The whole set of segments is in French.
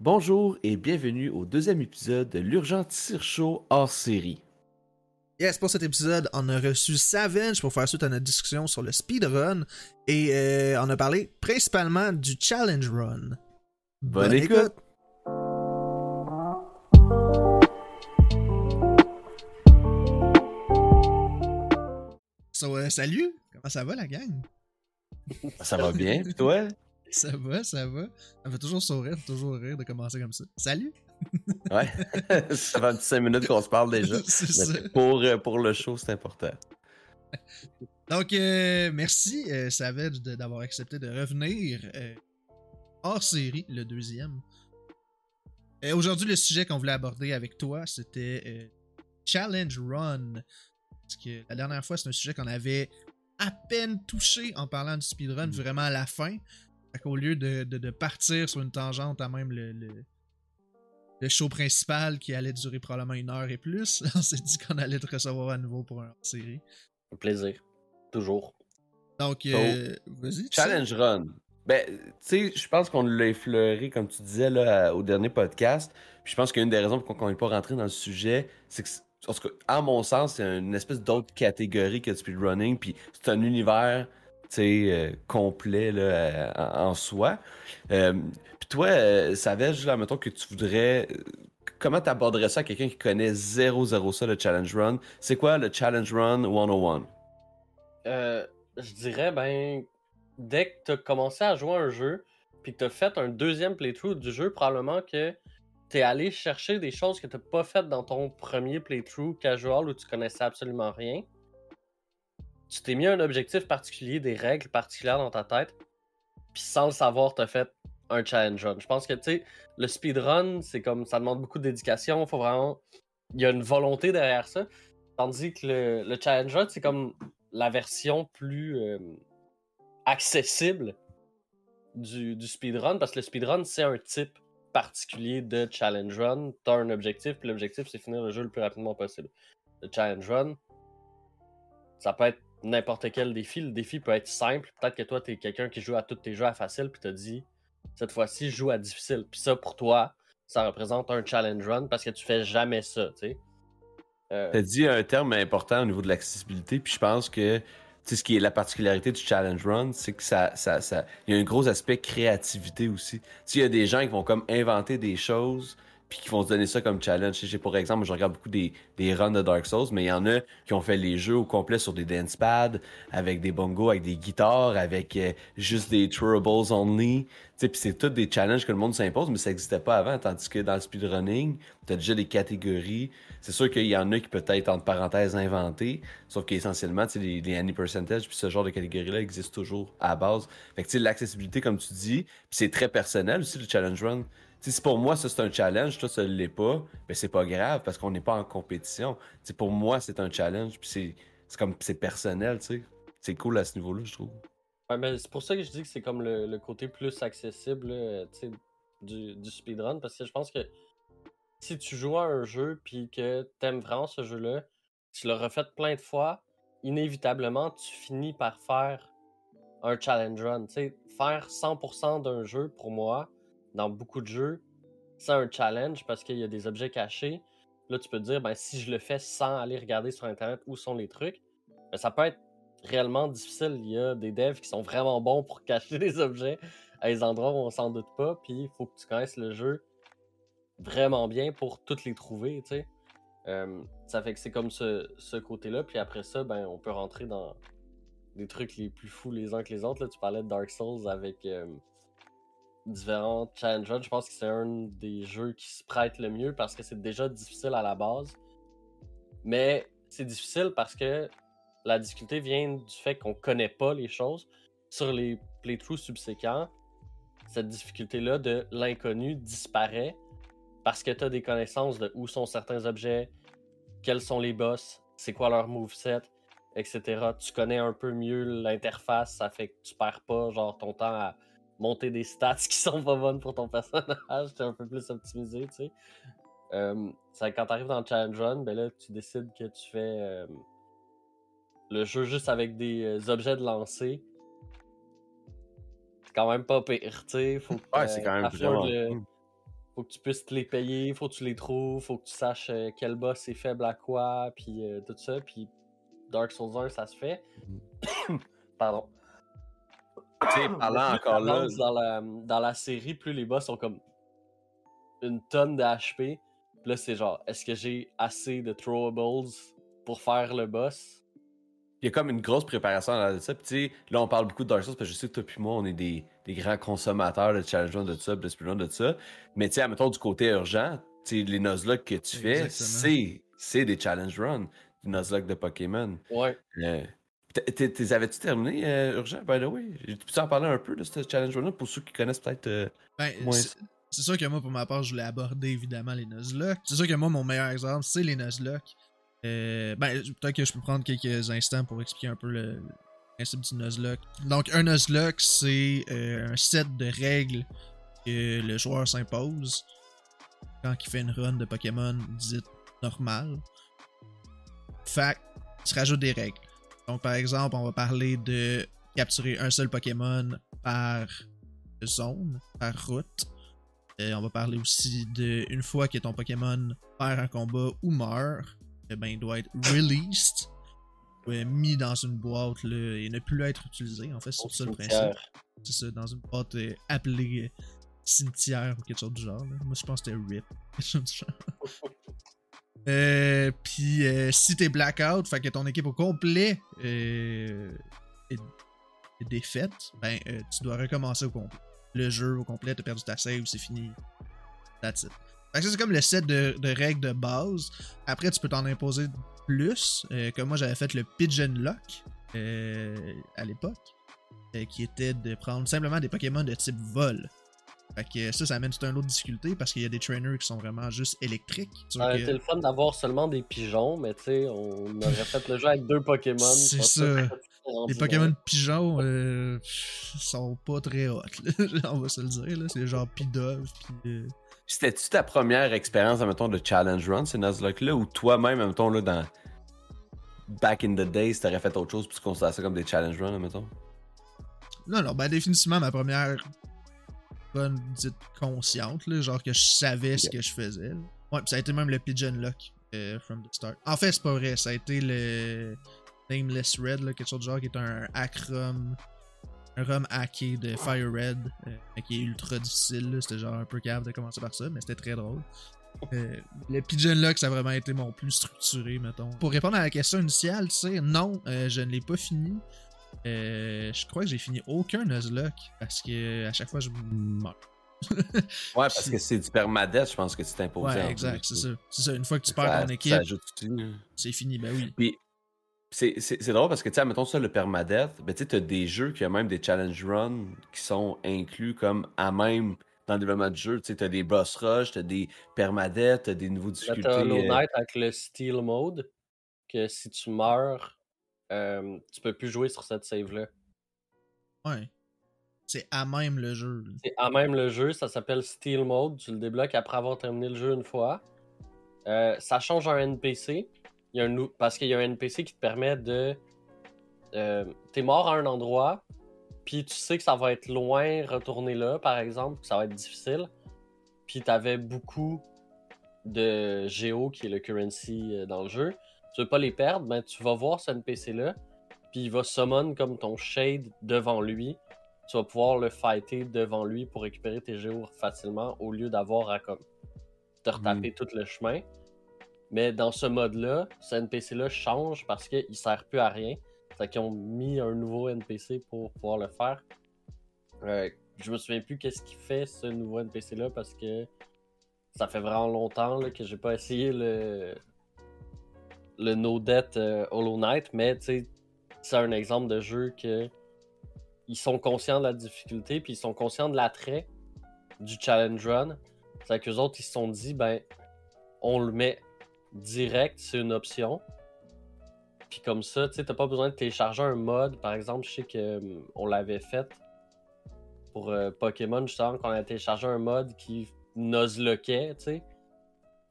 Bonjour et bienvenue au deuxième épisode de l'Urgent Tire Show hors série. Yes, pour cet épisode, on a reçu Savage pour faire suite à notre discussion sur le speedrun et euh, on a parlé principalement du challenge run. Bonne, écoute. So, euh, salut, comment ça va la gang? Ça va bien, pis toi? Ça va, ça va. Ça me fait toujours sourire, toujours rire de commencer comme ça. Salut! Ouais, ça fait 5 minutes qu'on se parle déjà. Mais. Pour, euh, pour le show, c'est important. Donc, euh, merci euh, Savage d'avoir accepté de revenir euh, hors série, le deuxième. Aujourd'hui, le sujet qu'on voulait aborder avec toi, c'était Challenge Run. Parce que la dernière fois, c'est un sujet qu'on avait à peine touché en parlant du speedrun, vraiment à la fin. Fait qu'au lieu de, de- de partir sur une tangente à même le, le, le show principal qui allait durer probablement une heure et plus, on s'est dit qu'on allait te recevoir à nouveau pour un hors série. Un plaisir. Toujours. Donc, euh, vas-y. Challenge Run. Ben, tu sais, je pense qu'on l'a effleuré, comme tu disais, là, au dernier podcast. Puis je pense qu'une des raisons pour qu'on n'est pas rentré dans le sujet, c'est que, tout cas, à mon sens, c'est une espèce d'autre catégorie que le speedrunning. Puis c'est un univers, tu euh, complet, là, euh, en, soi. Euh, puis toi, euh, Savage, là, mettons que tu voudrais. Comment t'aborderais ça à quelqu'un qui connaît 0-0 ça, le Challenge Run? C'est quoi le Challenge Run 101? Euh, je dirais, ben, dès que t'as commencé à jouer à un jeu, puis que t'as fait un deuxième playthrough du jeu, probablement que t'es allé chercher des choses que t'as pas faites dans ton premier playthrough casual où tu connaissais absolument rien? Tu t'es mis un objectif particulier, des règles particulières dans ta tête, puis sans le savoir, t'as fait un challenge run. Je pense que, tu sais, le speedrun, c'est comme, ça demande beaucoup de dédication, faut vraiment... Il y a une volonté derrière ça. Tandis que le, le challenge run, c'est comme la version plus euh, accessible du, du speedrun, parce que le speedrun, c'est un type particulier de challenge run. Tu as un objectif, puis l'objectif, c'est finir le jeu le plus rapidement possible. Le challenge run, ça peut être n'importe quel défi. Le défi peut être simple. Peut-être que toi, tu es quelqu'un qui joue à tous tes jeux à facile, puis tu dit cette fois-ci, je joue à difficile. Puis ça, pour toi, ça représente un challenge run parce que tu fais jamais ça, tu sais. Euh, T'as dit un terme important au niveau de l'accessibilité, puis je pense que sais, ce qui est la particularité du challenge run, c'est que ça, ça, ça, il y a un gros aspect créativité aussi. Tu il y a des gens qui vont comme inventer des choses, puis qui vont se donner ça comme challenge. Tu J'ai pour exemple, je regarde beaucoup des, des runs de Dark Souls, mais il y en a qui ont fait les jeux au complet sur des dance pads, avec des bongos, avec des guitares, avec euh, juste des throwables only. Tu puis c'est tous des challenges que le monde s'impose, mais ça n'existait pas avant, tandis que dans le speedrunning, t'as déjà des catégories. C'est sûr qu'il y en a qui peut être, entre parenthèses, inventés, sauf qu'essentiellement, tu les, les annie percentage, puis ce genre de catégorie-là existe toujours à base. Fait que, tu l'accessibilité, comme tu dis, puis c'est très personnel aussi, le challenge run. Si pour moi, ça, c'est un challenge, toi, ça ne l'est pas, ben c'est pas grave, parce qu'on n'est pas en compétition. Pour moi, c'est un challenge, puis c'est, c'est comme, c'est personnel, tu sais. C'est cool à ce niveau-là, je trouve. Ben, c'est pour ça que je dis que c'est comme le, le côté plus accessible sais, du, du speedrun. Parce que je pense que si tu joues à un jeu puis que t'aimes vraiment ce jeu-là, tu l'as refait plein de fois, inévitablement, tu finis par faire un challenge run. Faire 100% d'un jeu, pour moi, dans beaucoup de jeux, c'est un challenge parce qu'il y a des objets cachés. Là, tu peux te dire, ben, si je le fais sans aller regarder sur Internet où sont les trucs, ben, ça peut être réellement difficile. Il y a des devs qui sont vraiment bons pour cacher des objets à des endroits où on s'en doute pas, puis il faut que tu connaisses le jeu vraiment bien pour toutes les trouver. Euh, ça fait que c'est comme ce, ce côté-là, puis après ça, ben, on peut rentrer dans des trucs les plus fous les uns que les autres. Là, tu parlais de Dark Souls avec euh, différents challenges. Je pense que c'est un des jeux qui se prête le mieux parce que c'est déjà difficile à la base. Mais c'est difficile parce que la difficulté vient du fait qu'on connaît pas les choses. Sur les playthroughs subséquents, cette difficulté-là de l'inconnu disparaît parce que tu as des connaissances de où sont certains objets, quels sont les boss, c'est quoi leur moveset, etc. Tu connais un peu mieux l'interface, ça fait que tu perds pas genre ton temps à monter des stats qui sont pas bonnes pour ton personnage, t'es un peu plus optimisé, tu sais. Euh, c'est quand t'arrives dans le challenge run, ben là tu décides que tu fais euh, le jeu juste avec des euh, objets de lancer, quand même pas pire, tu sais. Faut que Ouais, c'est quand même vraiment le-. Faut que tu puisses te les payer, faut que tu les trouves, faut que tu saches euh, quel boss est faible à quoi, puis tout ça. Puis Dark Souls 1, ça se fait. Pardon. Parlant Plus encore là, dans la, dans la série, plus les boss sont comme une tonne de HP. Puis là, c'est genre, est-ce que j'ai assez de throwables pour faire le boss? il y a comme une grosse préparation dans ça. Puis tu sais, là, on parle beaucoup de Dark Souls parce que je sais que toi puis moi, on est des, des grands consommateurs de challenge run de ça, de speedrun de ça. Mais tu sais, admettons du côté urgent, tu les Nuzlocke que tu fais, c'est c'est des challenge runs. Du Nuzlocke de Pokémon. Ouais. Euh, t'es- Avais-tu terminé, euh, Urgent, by the way? Peux-tu en parler un peu de ce challenge run-là pour ceux qui connaissent peut-être euh, Ben, moins c'est- sûr que moi, pour ma part, je voulais aborder évidemment les Nuzlocke. C'est sûr que moi, mon meilleur exemple, c'est les Nuzlocke. Euh, ben, peut-être que je peux prendre quelques instants pour expliquer un peu le, principe du Nuzlocke. Donc, un Nuzlocke, c'est un set de règles que le joueur s'impose quand il fait une run de Pokémon dite normale. Fait il se rajoute des règles. Donc, par exemple, on va parler de capturer un seul Pokémon par zone, par route. Euh, on va parler aussi de une fois que ton Pokémon perd un combat ou meurt, eh ben, il doit être released, ouais, mis dans une boîte là, et ne plus être utilisé. En fait, c'est ça le principe. C'est ça, dans une boîte euh, appelée euh, cimetière ou quelque chose du genre. là. Moi, je pense que c'était RIP. Quelque chose du genre. Euh, Puis euh, si t'es blackout, fait que ton équipe au complet euh, est, défaite, ben tu dois recommencer au complet. Le jeu au complet, t'as perdu ta save, c'est fini. That's it. Fait que c'est comme le set de, règles de base. Après, tu peux t'en imposer plus. comme moi, j'avais fait le Pigeon Lock à l'époque, qui était de prendre simplement des Pokémon de type vol. Fait que ça, ça amène toute une autre difficulté parce qu'il y a des trainers qui sont vraiment juste électriques. Ça aurait euh, été le fun d'avoir seulement des pigeons, mais tu sais, on aurait fait le jeu avec deux Pokémon. C'est ça. Les Pokémon pigeons euh, sont pas très hot, là. on va se le dire. là. C'est genre Pidove, pis. euh, C'était-tu ta première expérience, admettons, de challenge run, ces Nuzlocke-là, ou toi-même, admettons, là, dans. Back in the days, t'aurais fait autre chose, puis tu considères ça comme des challenge runs, admettons? Non, non, ben définitivement ma première bonne dite consciente, là, genre que je savais ce que je faisais. là. Ouais, pis ça a été même le Pigeon Lock euh, from the start. En fait, c'est pas vrai, ça a été le Nameless Red, là, quelque chose du genre qui est un hack rum, un rum hacké de Fire Red, euh, qui est ultra difficile. C'était genre un peu cave de commencer par ça, mais c'était très drôle. Euh, le Pigeon Lock, ça a vraiment été mon plus structuré, mettons. Pour répondre à la question initiale, tu sais, non, euh, je ne l'ai pas fini. Euh, je crois que j'ai fini aucun Nuzlocke parce que à chaque fois je meurs. Ouais, parce que c'est du permadeath, je pense que tu t'imposais. Ouais, exact, c'est tu ça. C'est ça, une fois que tu perds ton équipe, c'est fini, ben oui. Puis, c'est c'est- c'est drôle parce que, tu sais, mettons ça, le permadeath, ben, tu sais, t'as des jeux qui ont même des challenge runs qui sont inclus comme à même dans le développement du jeu. Tu sais, t'as des boss rush, t'as des permadeath, t'as des nouveaux Là, difficultés. euh, Knight avec le Steel Mode, que si tu meurs, euh, tu peux plus jouer sur cette save-là. Ouais. C'est à même le jeu. C'est à même le jeu, ça s'appelle Steel Mode, tu le débloques après avoir terminé le jeu une fois. Euh, ça change un NPC, il y a un parce qu'il y a un NPC qui te permet de... euh, T'es mort à un endroit, puis tu sais que ça va être loin retourner là, par exemple, que ça va être difficile. Puis t'avais beaucoup de Géo, qui est le currency dans le jeu. Tu veux pas les perdre, ben tu vas voir ce NPC-là, puis il va summon comme ton shade devant lui. Tu vas pouvoir le fighter devant lui pour récupérer tes géos facilement au lieu d'avoir à comme te retaper tout le chemin. Mais dans ce mode-là, ce NPC-là change parce qu'il sert plus à rien. Fait qu'ils ont mis un nouveau NPC pour pouvoir le faire. Euh, je me souviens plus qu'est-ce qu'il fait ce nouveau NPC-là parce que ça fait vraiment longtemps là, que j'ai pas essayé le le No Death euh, Hollow Knight, mais c'est un exemple de jeu que ils sont conscients de la difficulté, puis ils sont conscients de l'attrait du challenge run. C'est qu'eux autres, ils se sont dit, ben, on le met direct, c'est une option. Puis comme ça, tu t'as pas besoin de télécharger un mode. Par exemple, je sais qu'on l'avait fait pour euh, Pokémon, justement, qu'on a téléchargé un mode qui nuzloquait, tu sais.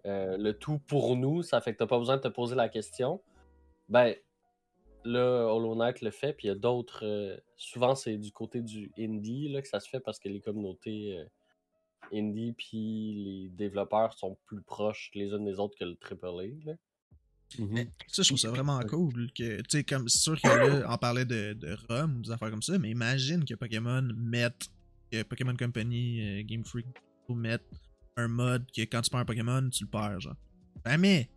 Euh, le tout pour nous, ça fait que t'as pas besoin de te poser la question. Ben, là, Hollow Knight le fait, puis il y a d'autres. euh, souvent, c'est du côté du indie là, que ça se fait parce que les communautés euh, indie puis les développeurs sont plus proches les unes des autres que le AAA. Là. Mhm. Ça, je trouve ça vraiment cool. Que, tu sais, comme c'est sûr que là, on parlait de, de ROM ou des affaires comme ça, mais imagine que Pokémon mette, que Pokémon Company, euh, Game Freak, ou mettre un mode que quand tu perds un Pokémon, tu le perds, genre. Jamais!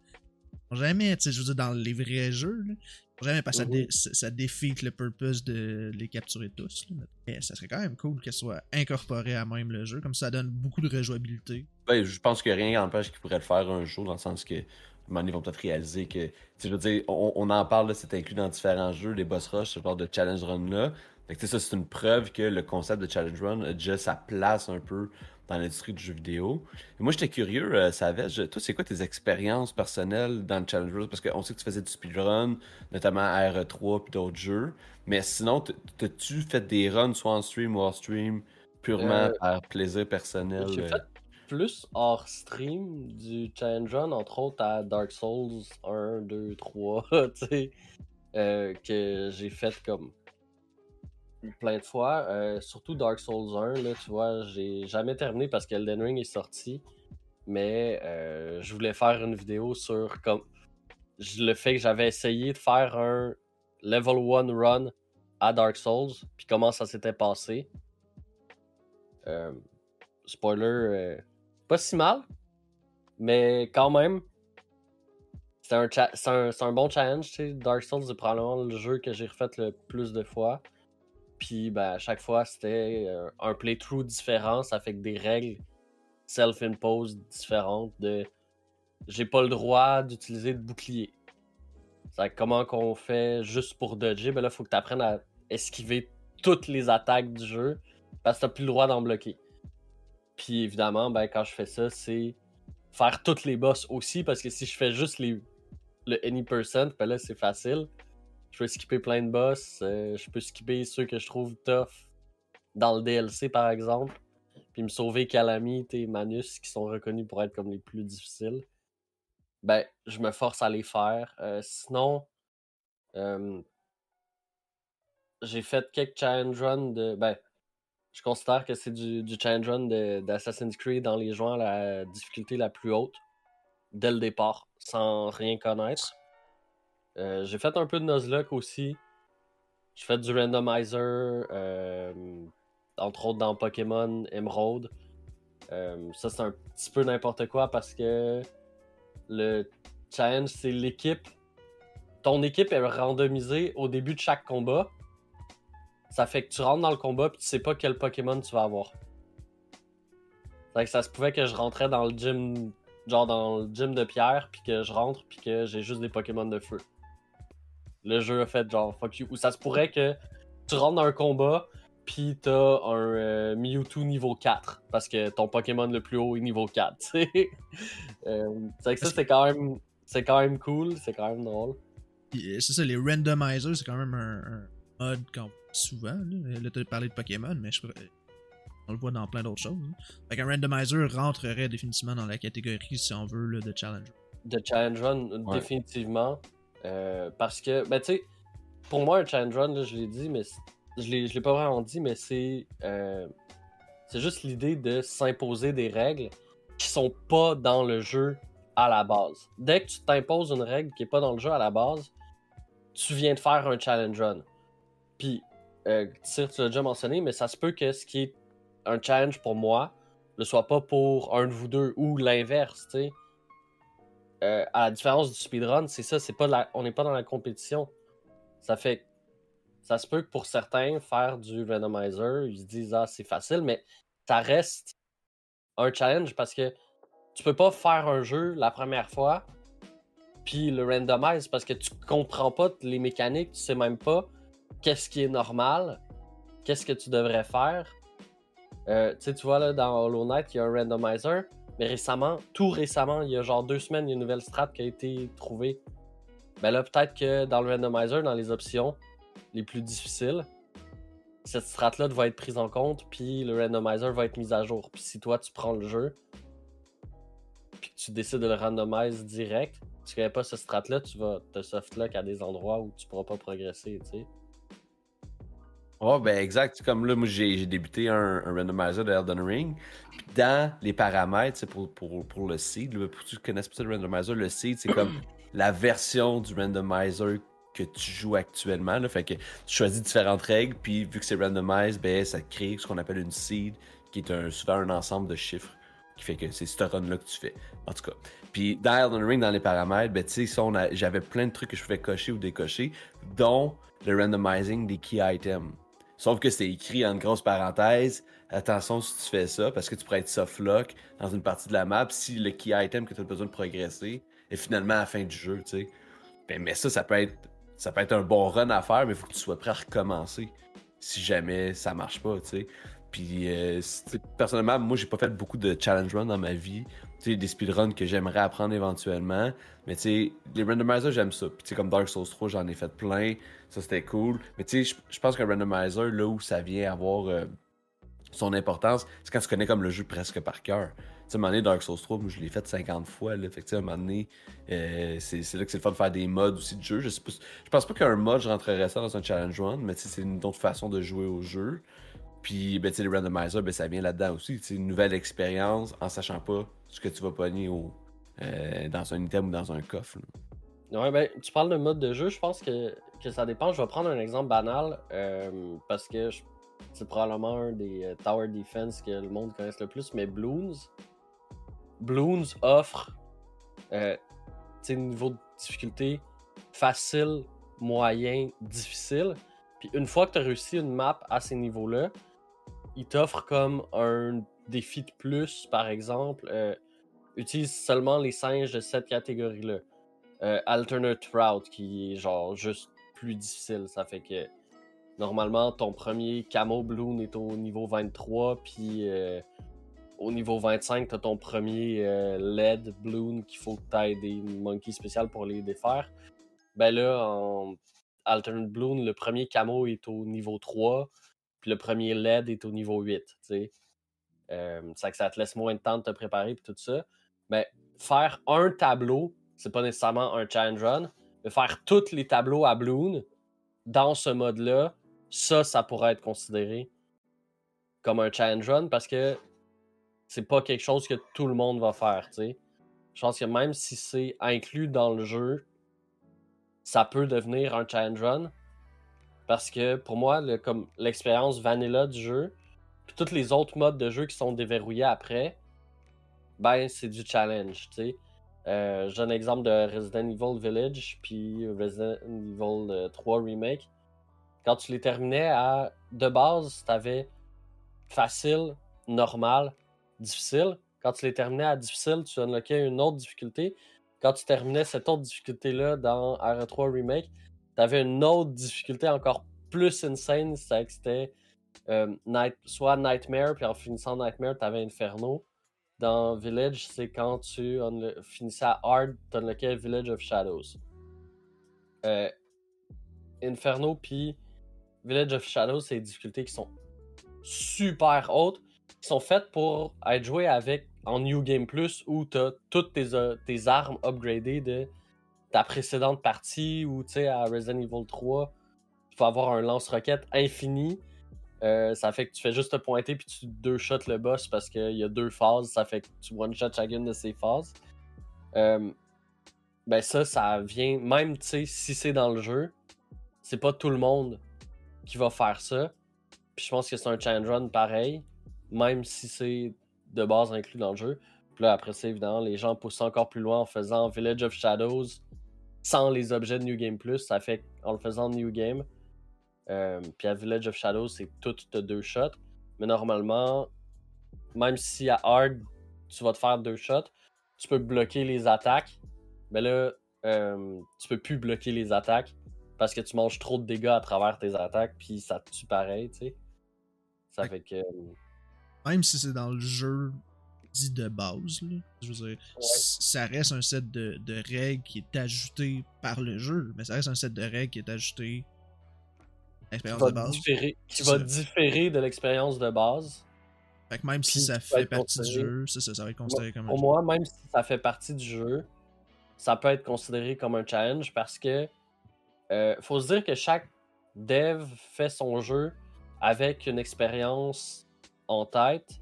Jamais, tu sais, je veux dire, dans les vrais jeux, là. Jamais, parce que ça, dé- ça, ça défeat le purpose de les capturer tous. là. Mais ça serait quand même cool qu'elle soit incorporée à même le jeu, comme ça donne beaucoup de rejouabilité. Ben, je pense que rien n'empêche qu'ils pourraient le faire un jour, dans le sens que, ils vont peut-être réaliser que, tu sais, je veux dire, on, on en parle, là, c'est inclus dans différents jeux, les boss rush, ce genre de challenge run-là. Fait que, tu sais, ça, c'est une preuve que le concept de challenge run a déjà sa place un peu dans l'industrie du jeu vidéo. Et moi, j'étais curieux, euh, Savage, toi, c'est quoi tes expériences personnelles dans le challenge run? Parce qu'on sait que tu faisais du speedrun, notamment à RE3 puis d'autres jeux. Mais sinon, t'as-tu fait des runs, soit en stream ou hors stream, purement Euh, par plaisir personnel? J'ai euh? fait plus hors stream du challenge run, entre autres à Dark Souls 1, 2, 3, tu sais, euh, que j'ai fait comme plein de fois. Euh, surtout Dark Souls 1, là, tu vois, j'ai jamais terminé parce qu'Elden Ring est sorti, mais euh, je voulais faire une vidéo sur comme le fait que j'avais essayé de faire un level 1 run à Dark Souls, puis comment ça s'était passé. Euh, spoiler, pas si mal, mais quand même, c'est un, un, un bon challenge. tu sais. Dark Souls est probablement le jeu que j'ai refait le plus de fois. Puis ben, à chaque fois, c'était euh, un playthrough différent. Ça fait que des règles self-imposed différentes de j'ai pas le droit d'utiliser de bouclier. C'est comment qu'on fait juste pour dodger, ben là, faut que tu apprennes à esquiver toutes les attaques du jeu parce que t'as plus le droit d'en bloquer. Puis évidemment, ben, quand je fais ça, c'est faire toutes les boss aussi parce que si je fais juste les, le any percent, ben là, c'est facile. Je peux skipper plein de boss, euh, je peux skipper ceux que je trouve tough dans le DLC par exemple, puis me sauver Calamite et Manus qui sont reconnus pour être comme les plus difficiles. Ben, je me force à les faire. Euh, sinon, euh, j'ai fait quelques challenge runs de. Ben, je considère que c'est du, challenge run d'Assassin's Creed dans les joints à la difficulté la plus haute dès le départ, sans rien connaître. Euh, j'ai fait un peu de Nuzlocke aussi. J'ai fait du randomizer, euh, entre autres dans Pokémon Emerald. Euh, ça, c'est un petit peu n'importe quoi parce que le challenge, c'est l'équipe. Ton équipe est randomisée au début de chaque combat. Ça fait que tu rentres dans le combat et tu sais pas quel Pokémon tu vas avoir. Fait que ça se pouvait que je rentrais dans le gym, genre dans le gym de pierre, puis que je rentre, puis que j'ai juste des Pokémon de feu. Le jeu a fait genre fuck you. Ou ça se pourrait que tu rentres dans un combat, puis t'as un euh, Mewtwo niveau 4, parce que ton Pokémon le plus haut est niveau 4, tu sais. Euh, c'est que ça, c'est quand même. C'est quand même cool, c'est quand même drôle. Euh, c'est ça, les randomizers, c'est quand même un, un mode qu'on souvent. Là, là tu as parlé de Pokémon, mais je, on le voit dans plein d'autres choses. hein. Fait qu'un randomizer rentrerait définitivement dans la catégorie, si on veut, là, de challenge. de challenge run, Ouais. définitivement. Euh, parce que, ben, tu sais, pour moi, un challenge run, je l'ai dit, mais je l'ai l'ai pas vraiment dit, mais c'est euh, c'est juste l'idée de s'imposer des règles qui sont pas dans le jeu à la base. Dès que tu t'imposes une règle qui est pas dans le jeu à la base, tu viens de faire un challenge run. Puis, euh, tu l'as déjà mentionné, mais ça se peut que ce qui est un challenge pour moi ne soit pas pour un de vous deux ou l'inverse, tu sais. Euh, à la différence du speedrun, c'est ça, c'est pas la- on n'est pas dans la compétition. Ça fait ça se peut que pour certains, faire du randomizer, ils se disent ah c'est facile, mais ça reste un challenge parce que tu peux pas faire un jeu la première fois puis le randomize parce que tu comprends pas les mécaniques, tu sais même pas qu'est-ce qui est normal, qu'est-ce que tu devrais faire. Euh, tu sais, tu vois là dans Hollow Knight, il y a un randomizer, mais récemment, tout récemment, il y a genre deux semaines, il y a une nouvelle strat qui a été trouvée. Ben là, peut-être que dans le randomizer, dans les options les plus difficiles, cette strat-là va être prise en compte, puis le randomizer va être mis à jour. Puis si toi, tu prends le jeu, puis tu décides de le randomiser direct, tu connais pas ce strat-là, tu vas te softlock à des endroits où tu pourras pas progresser, tu sais. Ouais, ben exact. Comme là, moi, j'ai débuté un, randomizer de Elden Ring. Puis dans les paramètres, c'est pour, pour, pour le seed, pour ceux qui connaissent pas ça, le randomizer, le seed, c'est comme la version du randomizer que tu joues actuellement. Fait que tu choisis différentes règles, puis vu que c'est randomized, ben, ça crée ce qu'on appelle une seed, qui est un, souvent un ensemble de chiffres qui fait que c'est ce run-là que tu fais. En tout cas. Puis dans Elden Ring, dans les paramètres, ben, tu sais, j'avais plein de trucs que je pouvais cocher ou décocher, dont le randomizing des key items. Sauf que c'est écrit en grosse parenthèse. Attention si tu fais ça, parce que tu pourrais être soft lock dans une partie de la map si le key item que tu as besoin de progresser est finalement à la fin du jeu, tu sais. Ben, mais ça, ça peut être ça peut être un bon run à faire, mais il faut que tu sois prêt à recommencer si jamais ça marche pas, tu sais. Puis, euh, personnellement, moi, j'ai pas fait beaucoup de challenge run dans ma vie. Des speedruns que j'aimerais apprendre éventuellement. Mais tu les randomizers, j'aime ça. Puis, comme Dark Souls 3, j'en ai fait plein. Ça, c'était cool. Mais tu je pense qu'un randomizer, là où ça vient avoir euh, son importance, c'est quand tu connais comme le jeu presque par cœur. Tu sais, à un moment donné, Dark Souls 3, moi, je l'ai fait 50 fois. Fait que, à un moment donné, euh, c'est là que c'est le fun de faire des mods aussi de jeu. Je, sais pas, je pense pas qu'un mod, je rentrerais ça dans un challenge run, mais c'est une autre façon de jouer au jeu. Puis, ben, le randomizer, ben, ça vient là-dedans aussi. C'est une nouvelle expérience en sachant pas ce que tu vas pogner au, euh, dans un item ou dans un coffre. Ouais, ben, tu parles de mode de jeu, je pense que, que ça dépend. Je vais prendre un exemple banal euh, parce que c'est probablement un des euh, Tower Defense que le monde connaisse le plus, mais Bloons. Bloons offre euh, un niveau de difficulté facile, moyen, difficile. Puis une fois que tu as réussi une map à ces niveaux-là, il t'offre comme un défi de plus, par exemple. Euh, utilise seulement les singes de cette catégorie-là. Euh, alternate route, qui est genre juste plus difficile. Ça fait que normalement, ton premier camo bloom est au niveau 23, puis euh, au niveau 25, t'as ton premier LED bloom qu'il faut que t'ailles des monkeys spéciales pour les défaire. Ben là, en alternate bloom, le premier camo est au niveau 3 le premier LED est au niveau 8. Tu euh, ça que ça te laisse moins de temps de te préparer et tout ça. Mais faire un tableau, c'est pas nécessairement un challenge run, mais faire tous les tableaux à Bloon dans ce mode-là, ça, ça pourrait être considéré comme un challenge run parce que c'est pas quelque chose que tout le monde va faire, Je pense que même si c'est inclus dans le jeu, ça peut devenir un challenge run, parce que pour moi, comme l'expérience vanilla du jeu, puis tous les autres modes de jeu qui sont déverrouillés après, ben c'est du challenge, tu sais. Euh, J'ai un exemple de Resident Evil Village, puis Resident Evil 3 euh, Remake. Quand tu les terminais à de base, t'avais facile, normal, difficile. Quand tu les terminais à difficile, tu unlockais une autre difficulté. Quand tu terminais cette autre difficulté-là dans RE3 Remake, t'avais une autre difficulté encore plus insane, c'était euh, night, soit Nightmare, puis en finissant Nightmare, t'avais Inferno. Dans Village, c'est quand tu finissais à Hard, t'unlockais Village of Shadows. Euh, Inferno, puis Village of Shadows, c'est des difficultés qui sont super hautes, qui sont faites pour être jouées avec en New Game Plus où t'as toutes tes, euh, tes armes upgradées de ta précédente partie ou tu sais à Resident Evil 3 tu peux avoir un lance-roquette infini euh, ça fait que tu fais juste te pointer puis tu deux shots le boss parce qu'il y a deux phases ça fait que tu one shot chacune de ces phases euh, ben ça ça vient même si c'est dans le jeu c'est pas tout le monde qui va faire ça puis je pense que c'est un challenge run pareil même si c'est de base inclus dans le jeu puis là après ça évidemment les gens poussent encore plus loin en faisant Village of Shadows sans les objets de New Game Plus. Ça fait en le faisant New Game. Euh, puis à Village of Shadows, c'est tout de deux shots. Mais normalement, même si à Hard, tu vas te faire deux shots, tu peux bloquer les attaques. Mais là, euh, tu peux plus bloquer les attaques parce que tu manges trop de dégâts à travers tes attaques, puis ça te tue pareil, tu sais. Ça fait que. Même si c'est dans le jeu, de base. Je veux dire, ça reste un set de, règles qui est ajouté par le jeu, mais ça reste un set de règles qui est ajouté à l'expérience de base. qui va différer de l'expérience de base. Fait que même si ça fait partie du jeu, ça, ça va être considéré comme Pour moi, même si ça fait partie du jeu, ça peut être considéré comme un challenge parce que euh, faut se dire que chaque dev fait son jeu avec une expérience en tête,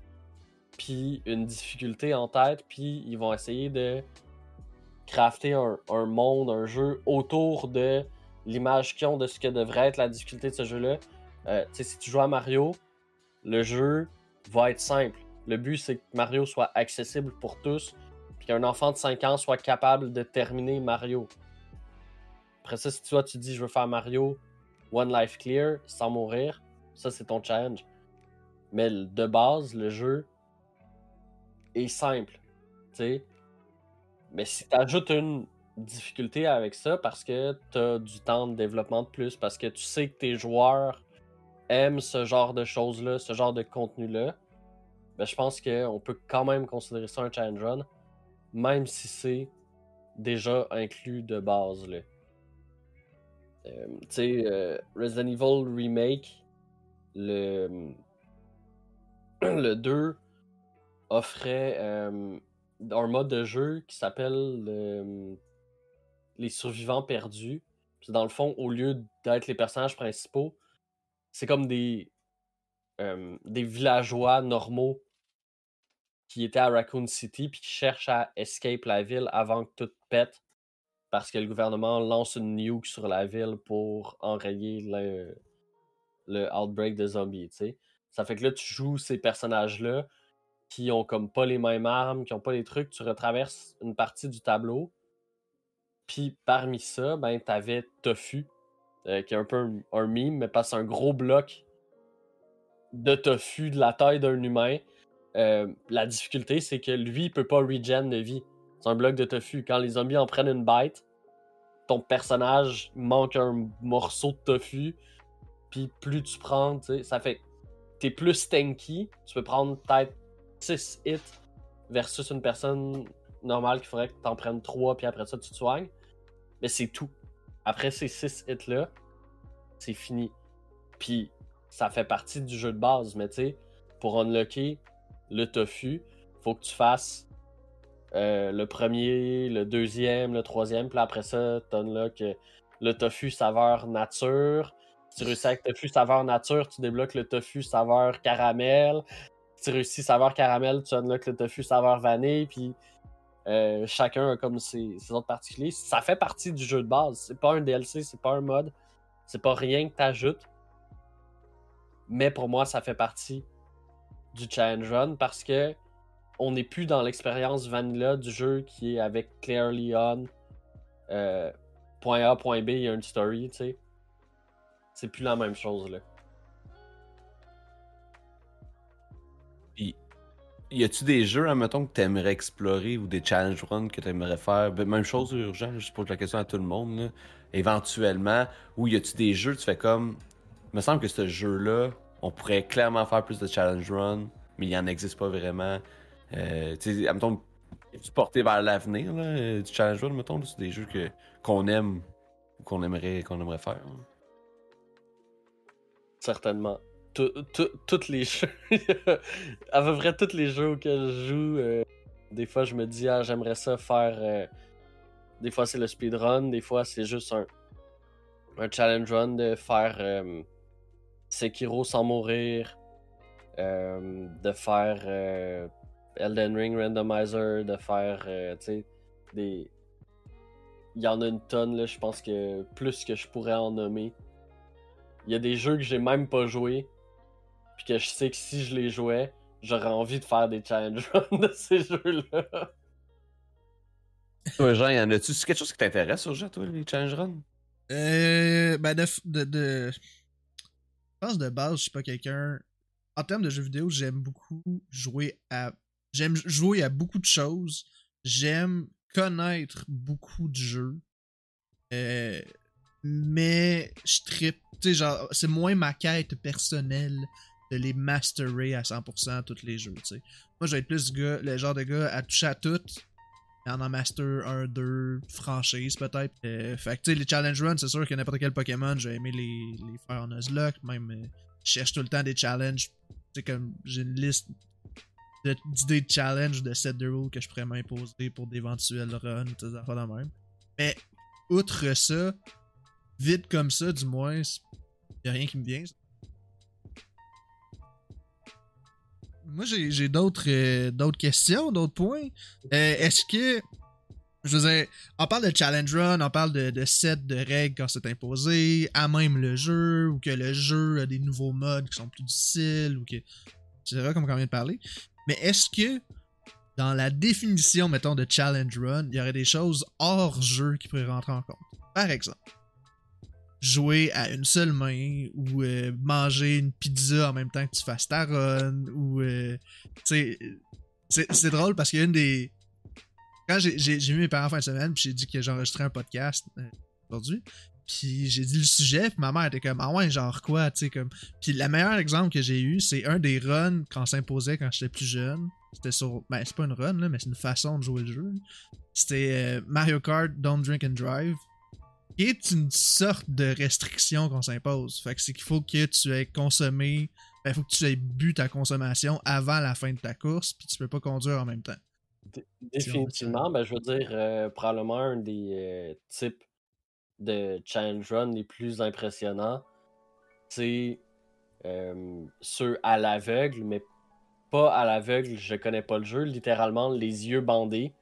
puis une difficulté en tête, puis ils vont essayer de crafter un, un monde, un jeu autour de l'image qu'ils ont de ce que devrait être la difficulté de ce jeu-là. Euh, si tu joues à Mario, le jeu va être simple. Le but, c'est que Mario soit accessible pour tous, puis qu'un enfant de 5 ans soit capable de terminer Mario. Après ça, si toi, tu dis je veux faire Mario One Life Clear sans mourir, ça, c'est ton challenge. Mais de base, le jeu est simple. tu sais. Mais si tu ajoutes une difficulté avec ça parce que tu as du temps de développement de plus, parce que tu sais que tes joueurs aiment ce genre de choses-là, ce genre de contenu-là, ben, je pense qu'on peut quand même considérer ça un challenge run, même si c'est déjà inclus de base. Euh, tu sais, euh, Resident Evil Remake, le, le 2 offrait euh, un mode de jeu qui s'appelle le- les survivants perdus. Puis dans le fond, au lieu d'être les personnages principaux, c'est comme des, euh, des villageois normaux qui étaient à Raccoon City puis qui cherchent à escape la ville avant que tout pète parce que le gouvernement lance une nuke sur la ville pour enrayer le, outbreak de zombies. Ça fait que là, tu joues ces personnages-là qui ont comme pas les mêmes armes, qui ont pas les trucs, tu retraverses une partie du tableau. Puis parmi ça, ben t'avais Tofu, euh, qui est un peu un, meme, mais passe un gros bloc de tofu de la taille d'un humain. Euh, la difficulté, c'est que lui, il peut pas regen de vie. C'est un bloc de tofu. Quand les zombies en prennent une bite, ton personnage manque un morceau de tofu. Puis plus tu prends, ça fait. T'es plus tanky. Tu peux prendre peut-être 6 hits versus une personne normale qu'il faudrait que t'en prennes 3 puis après ça tu te soignes. Mais c'est tout. Après ces 6 hits-là, c'est fini. Puis ça fait partie du jeu de base, mais tu sais, pour unlocker le tofu, faut que tu fasses euh, le premier, le deuxième, le troisième, puis après ça, tu unlock euh, le tofu saveur nature. Si tu réussis avec tofu saveur nature, tu débloques le tofu saveur caramel. Si tu réussis saveur caramel, tu unlock le tofu saveur vanille, puis euh, chacun a comme ses, autres particuliers. Ça fait partie du jeu de base. C'est pas un DLC, c'est pas un mode. C'est pas rien que t'ajoutes. Mais pour moi, ça fait partie du challenge run parce que on n'est plus dans l'expérience vanilla du jeu qui est avec Clearly On. euh, point A, point B, il y a une story, tu sais. C'est plus la même chose là. Y a-tu des jeux, admettons, que t'aimerais explorer ou des challenge runs que t'aimerais faire? Ben, même chose, urgent, je pose la question à tout le monde, là. Éventuellement, ou y a-tu des jeux, tu fais comme. Il me semble que ce jeu-là, on pourrait clairement faire plus de challenge run, mais il en existe pas vraiment. Euh, tu sais, tu porté vers l'avenir, euh, du challenge run, mettons, c'est des jeux que, qu'on aime ou qu'on aimerait, qu'on aimerait faire. hein. Certainement. Toutes les jeux. à peu près tous les jeux auxquels je joue, euh, des fois je me dis, ah, j'aimerais ça faire. euh, Des fois c'est le speedrun, des fois c'est juste un, un challenge run de faire euh, Sekiro sans mourir, euh, de faire Elden Ring Randomizer, de faire, tu des. Il y en a une tonne, là, je pense que plus que je pourrais en nommer. Il y a des jeux que j'ai même pas joué, puis que je sais que si je les jouais, j'aurais envie de faire des challenge runs de ces jeux-là. Toi, Jean, y en a-tu? C'est quelque chose qui t'intéresse, Urgent, toi, les challenge runs? Euh, ben, de, de, de- Je pense de base, je suis pas quelqu'un. En termes de jeux vidéo, j'aime beaucoup jouer à. J'aime jouer à beaucoup de choses. J'aime connaître beaucoup de jeux. Euh, mais je trippe. Tu sais, genre, c'est moins ma quête personnelle de les masterer à 100% tous les jeux. Moi, je vais être plus gars- le genre de gars à toucher à tout, en en master 1, 2, franchise peut-être. Euh, fait que tu sais, les challenge runs, c'est sûr que n'importe quel Pokémon, j'ai aimé les, les faire en Nuzlocke, même euh, je cherche tout le temps des challenges. Tu comme j'ai une liste d'idées de, challenge, de set de rules que je pourrais m'imposer pour d'éventuels runs, des affaires de même. Mais outre ça, vite comme ça, du moins, y a rien qui me vient. Moi, j'ai d'autres euh, d'autres questions, d'autres points. Euh, est-ce que. Je veux dire, on parle de challenge run, on parle de, de set de règles quand c'est imposé, à même le jeu, ou que le jeu a des nouveaux modes qui sont plus difficiles, ou que. C'est comme on vient de parler. Mais est-ce que dans la définition, mettons, de challenge run, il y aurait des choses hors jeu qui pourraient rentrer en compte? Par exemple, jouer à une seule main ou euh, manger une pizza en même temps que tu fasses ta run ou euh, c'est drôle parce qu'il y a une des quand j'ai vu mes parents fin de semaine puis j'ai dit que j'enregistrais un podcast euh, aujourd'hui puis j'ai dit le sujet puis ma mère était comme ah ouais genre quoi tu sais comme puis le meilleur exemple que j'ai eu c'est un des runs quand s'imposait quand j'étais plus jeune. C'était sur ben c'est pas une run là mais c'est une façon de jouer le jeu. C'était Mario Kart Don't Drink and Drive qui est une sorte de restriction qu'on s'impose. Fait que c'est qu'il faut que tu aies consommé, ben, il faut que tu aies bu ta consommation avant la fin de ta course, puis tu peux pas conduire en même temps. Définitivement, ben, je veux dire, euh, probablement un des euh, types de challenge run les plus impressionnants, c'est euh, ceux à l'aveugle, mais pas à l'aveugle, je connais pas le jeu, littéralement les yeux bandés.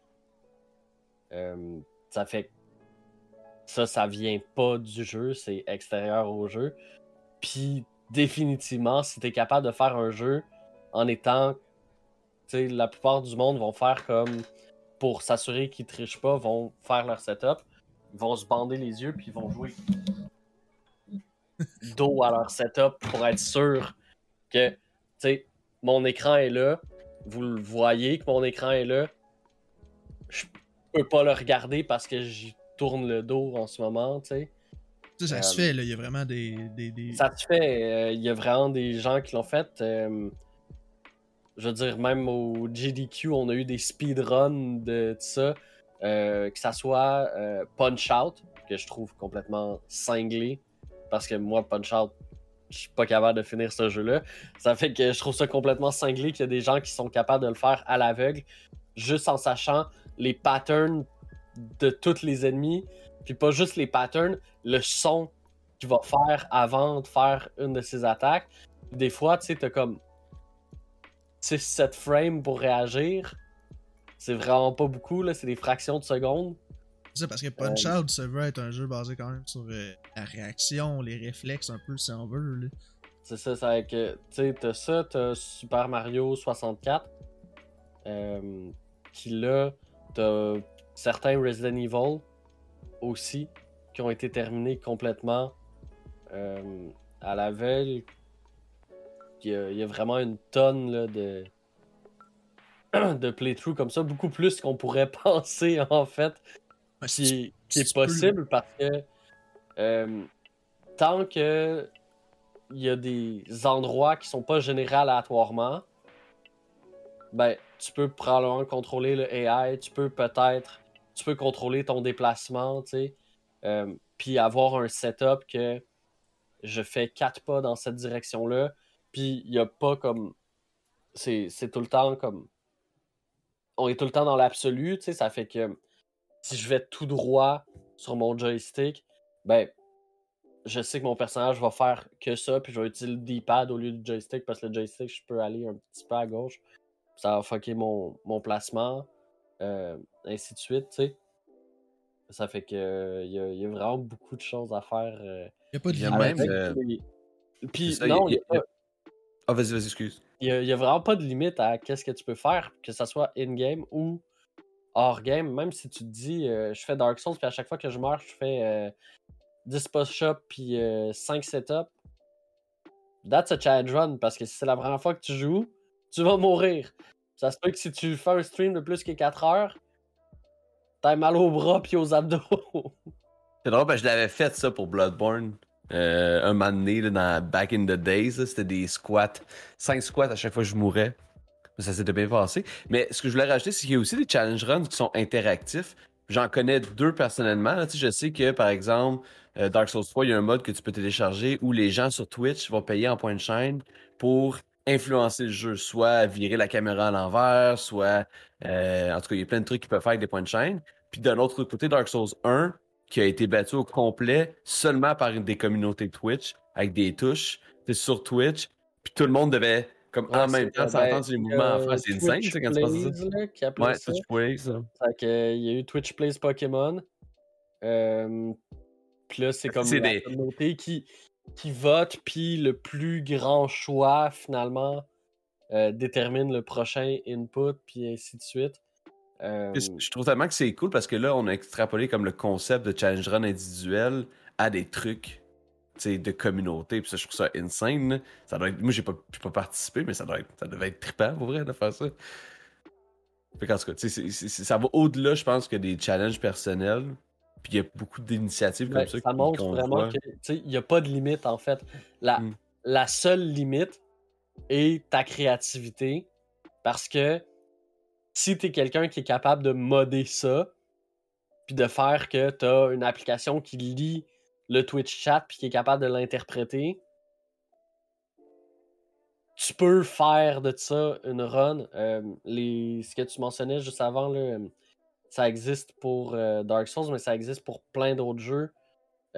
ça fait ça, ça vient pas du jeu, c'est extérieur au jeu. Puis définitivement, si tu es capable de faire un jeu en étant. Tu sais, la plupart du monde vont faire comme. Pour s'assurer qu'ils trichent pas, vont faire leur setup. Ils vont se bander les yeux, puis ils vont jouer dos à leur setup pour être sûr que, tu sais, mon écran est là. Vous le voyez que mon écran est là. Je peux pas le regarder parce que j'ai tourne le dos en ce moment, tu sais. Ça, ça se euh, fait, là. Il y a vraiment des. Ça se fait. Euh, il y a vraiment des gens qui l'ont fait. Euh, je veux dire, même au GDQ, on a eu des speedruns de, ça. que ça soit Punch Out, que je trouve complètement cinglé. Parce que moi, Punch Out, je suis pas capable de finir ce jeu-là. Ça fait que je trouve ça complètement cinglé qu'il y a des gens qui sont capables de le faire à l'aveugle, juste en sachant les patterns de tous les ennemis, puis pas juste les patterns, le son qu'il va faire avant de faire une de ses attaques. Des fois, tu sais, t'as comme 6-7 frames pour réagir. C'est vraiment pas beaucoup, là, c'est des fractions de secondes. C'est parce que Punch Out, ça veut être un jeu basé quand même sur euh, la réaction, les réflexes un peu, si on veut. C'est ça, c'est avec. Tu sais, t'as ça, t'as Super Mario 64. Euh, qui là, t'as certains Resident Evil aussi qui ont été terminés complètement euh, à la veille. Il y, a, vraiment une tonne de, de playthrough comme ça, beaucoup plus qu'on pourrait penser en fait, qui, est possible parce que euh, tant que il y a des endroits qui sont pas générés aléatoirement, ben tu peux probablement contrôler le AI, tu peux peut-être tu peux contrôler ton déplacement, tu sais. Euh, puis avoir un setup que je fais quatre pas dans cette direction-là, puis il n'y a pas comme. C'est tout le temps comme. On est tout le temps dans l'absolu, tu sais, ça fait que si je vais tout droit sur mon joystick, ben, je sais que mon personnage va faire que ça, puis je vais utiliser le D-pad au lieu du joystick, parce que le joystick, je peux aller un petit peu à gauche. Ça va fucker mon, mon placement. Euh, ainsi de suite, tu sais. Ça fait que il y, a vraiment beaucoup de choses à faire. Il n'y a pas de limite. Même, Puis non, il y a, Ah, vas-y, vas-y, excuse. Il n'y a, vraiment pas de limite à qu'est-ce que tu peux faire, que ce soit in-game ou hors-game. Même si tu te dis, euh, je fais Dark Souls, puis à chaque fois que je meurs, je fais 10 post-shop puis 5 setups. That's a challenge run, parce que si c'est la première fois que tu joues, tu vas mourir. Ça se peut que si tu fais un stream de plus que 4 heures, t'as mal aux bras puis aux abdos. C'est drôle, parce que je l'avais fait ça pour Bloodborne. Euh, un moment donné, dans Back in the Days, c'était des squats. 5 squats à chaque fois que je mourais. Ça s'était bien passé. Mais ce que je voulais rajouter, c'est qu'il y a aussi des challenge runs qui sont interactifs. J'en connais deux personnellement. je sais que, par exemple, euh, Dark Souls 3, il y a un mode que tu peux télécharger où les gens sur Twitch vont payer en point de chaîne pour influencer le jeu, soit virer la caméra à l'envers, soit. euh, en tout cas, il y a plein de trucs qu'ils peuvent faire avec des points de chaîne. Puis de l'autre côté, Dark Souls 1, qui a été battu au complet seulement par des communautés Twitch, avec des touches. C'est sur Twitch. Puis tout le monde devait, comme en même temps, s'entendre sur les mouvements euh, faire. C'est insane, Twitch ça, quand tu penses à ça. Plays, qui Ouais, ça. Twitch Play, ça. Fait que, euh, il y a eu Twitch Plays Pokémon. Euh, puis là, c'est comme la des- communauté qui, qui vote, puis le plus grand choix, finalement, euh, détermine le prochain input, puis ainsi de suite. Euh, Je trouve tellement que c'est cool parce que là, on a extrapolé comme le concept de challenge run individuel à des trucs de communauté. Puis ça, je trouve ça insane. Ça doit être... Moi, j'ai pas, pas participé, mais ça, doit être... ça devait être trippant pour vrai de faire ça. Qu'en tout cas, ça va au-delà, je pense, que des challenges personnels. Puis il y a beaucoup d'initiatives Ouais, comme ça. ça qui- montre vraiment voit. que tu sais, il n'y a pas de limite en fait. La, Mm. la seule limite est ta créativité. Parce que si tu es quelqu'un qui est capable de modder ça, puis de faire que tu as une application qui lit le Twitch chat puis qui est capable de l'interpréter, tu peux faire de ça une run. Euh, les, ce que tu mentionnais juste avant, là, ça existe pour euh, Dark Souls, mais ça existe pour plein d'autres jeux.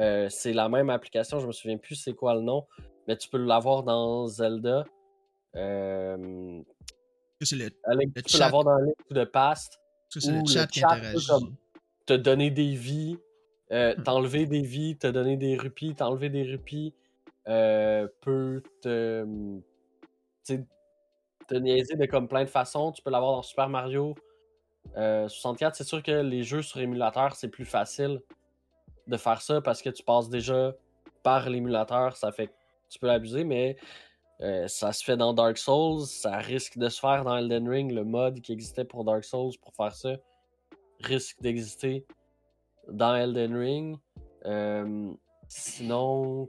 Euh, c'est la même application, je me souviens plus c'est quoi le nom, mais tu peux l'avoir dans Zelda. Euh, c'est le, Le tu chat. peux l'avoir dans Link the Past, c'est Ou le le chat qui interagit. comme- te donner des vies, euh, Hmm. t'enlever des vies, te donner des rupies, t'enlever des rupies, peut te, te niaiser de comme plein de façons. Tu peux l'avoir dans Super Mario euh, 64. C'est sûr que les jeux sur émulateur, c'est plus facile de faire ça parce que tu passes déjà par l'émulateur. Ça fait que tu peux l'abuser, mais euh, ça se fait dans Dark Souls. Ça risque de se faire dans Elden Ring. Le mode qui existait pour Dark Souls pour faire ça risque d'exister dans Elden Ring. Euh, sinon,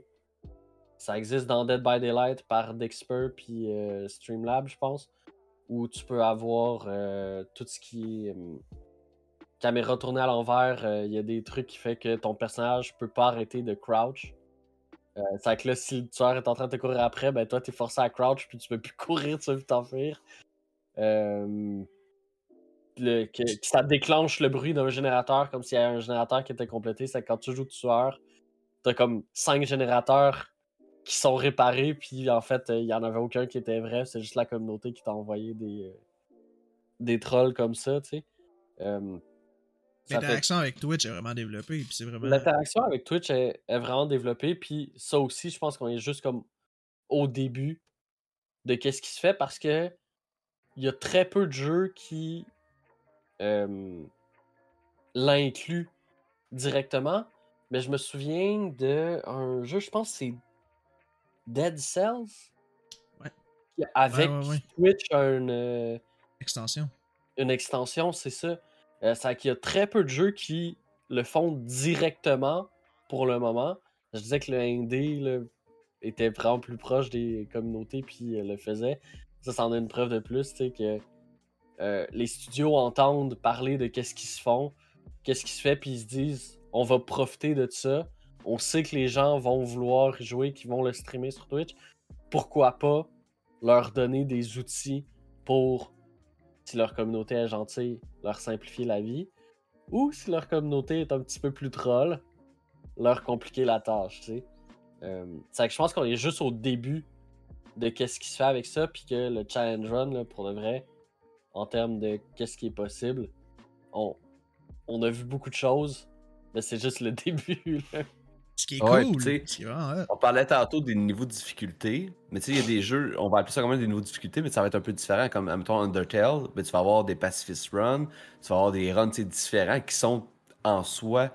ça existe dans Dead by Daylight par Dexper puis euh, Streamlab, je pense, où tu peux avoir euh, tout ce qui est euh, caméra tournée à l'envers. euh, Il y a des trucs qui fait que ton personnage peut pas arrêter de crouch. Euh, c'est que là, si le tueur est en train de courir après, ben toi, t'es forcé à crouch puis tu peux plus courir, tu vite t'enfuir. Euh, le- que, ça déclenche le bruit d'un générateur comme s'il y avait un générateur qui était complété. C'est quand tu joues tueur, t'as comme cinq générateurs qui sont réparés, puis en fait, euh, il y en avait aucun qui était vrai. C'est juste la communauté qui t'a envoyé des, euh, des trolls comme ça, tu sais. Euh, fait- L'interaction avec Twitch est vraiment développée. Puis c'est vraiment. L'interaction avec Twitch est, est vraiment développée, puis ça aussi, je pense qu'on est juste comme au début de qu'est-ce qui se fait parce que il y a très peu de jeux qui euh, l'incluent directement. Mais je me souviens de un jeu, je pense que c'est Dead Cells? Ouais. Avec ouais, ouais. Twitch, un, euh, Extension. une extension, c'est ça. Euh, c'est qu'il y a très peu de jeux qui le font directement pour le moment. Je disais que le indé là, était vraiment plus proche des communautés puis euh, le faisait. Ça, c'en est une preuve de plus, tu sais, que euh, les studios entendent parler de qu'est-ce qui se font, qu'est-ce qui se fait, puis ils se disent on va profiter de ça. On sait que les gens vont vouloir jouer, qu'ils vont le streamer sur Twitch. Pourquoi pas leur donner des outils pour si leur communauté est gentille, leur simplifier la vie? Ou si leur communauté est un petit peu plus troll, leur compliquer la tâche. Euh, que je pense qu'on est juste au début de qu'est-ce qui se fait avec ça, puis que le challenge run, pour de vrai, en termes de qu'est-ce qui est possible, on, a vu beaucoup de choses, mais c'est juste le début. Ce qui est Ouais, cool. vraiment. On parlait tantôt des niveaux de difficulté, mais tu sais, il y a des jeux, on va appeler ça quand même des niveaux de difficulté, mais ça va être un peu différent. Comme, mettons, Undertale, ben, tu vas avoir des pacifist runs, tu vas avoir des runs différents qui sont en soi,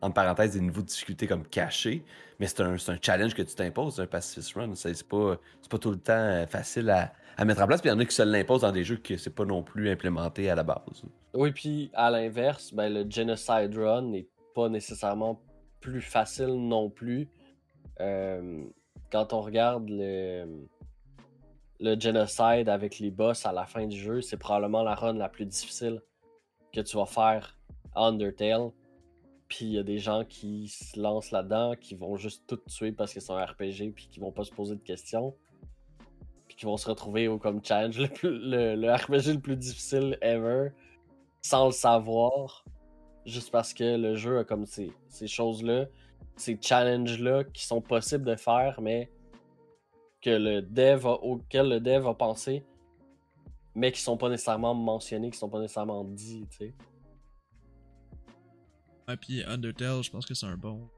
en parenthèse, des niveaux de difficulté comme cachés, mais c'est un, c'est un challenge que tu t'imposes, un pacifist run. C'est pas, c'est pas tout le temps euh, facile à, à mettre en place, puis il y en a qui se l'imposent dans des jeux que c'est pas non plus implémenté à la base. Oui, puis à l'inverse, ben, le Genocide Run n'est pas nécessairement plus facile non plus. Euh, quand on regarde le, le Genocide avec les boss à la fin du jeu, c'est probablement la run la plus difficile que tu vas faire à Undertale. Puis il y a des gens qui se lancent là-dedans, qui vont juste tout tuer parce que c'est un RPG, puis qui vont pas se poser de questions. Puis qui vont se retrouver au comme challenge le, plus, le, le RPG le plus difficile ever sans le savoir, juste parce que le jeu a comme ces, ces choses-là, ces challenges-là qui sont possibles de faire, mais que le dev a, auquel le dev a pensé, mais qui sont pas nécessairement mentionnés, qui sont pas nécessairement dits, tu sais. Et puis Undertale, je pense que c'est un bon.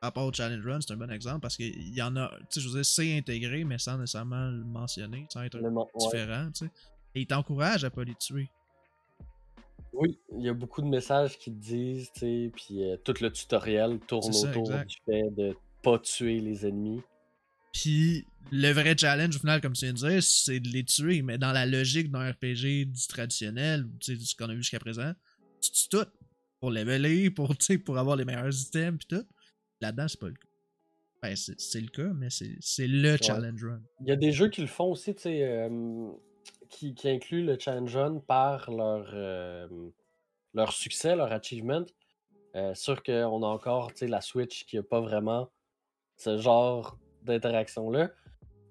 À part au Challenge Run, c'est un bon exemple parce qu'il y en a, tu sais, je veux dire, c'est intégré, mais sans nécessairement le mentionner, sans être Le ouais. différent, tu sais. Et il t'encourage à pas les tuer. Oui, il y a beaucoup de messages qui te disent, tu sais, puis euh, tout le tutoriel tourne ça, autour exact. du fait de pas tuer les ennemis. Puis le vrai challenge, au final, comme tu viens de dire, c'est de les tuer, mais dans la logique d'un RPG dit traditionnel, tu sais, ce qu'on a vu jusqu'à présent, tu tues tout pour leveler, pour, tu sais, pour avoir les meilleurs items, puis tout. Là-dedans, c'est pas le cas. Ben, c'est le cas, mais c'est c'est le challenge run. Il y a des jeux qui le font aussi, tu sais, euh, qui, qui incluent le run par leur, euh, leur succès, leur achievement. Euh, sûr qu'on a encore, la Switch qui a pas vraiment ce genre d'interaction-là.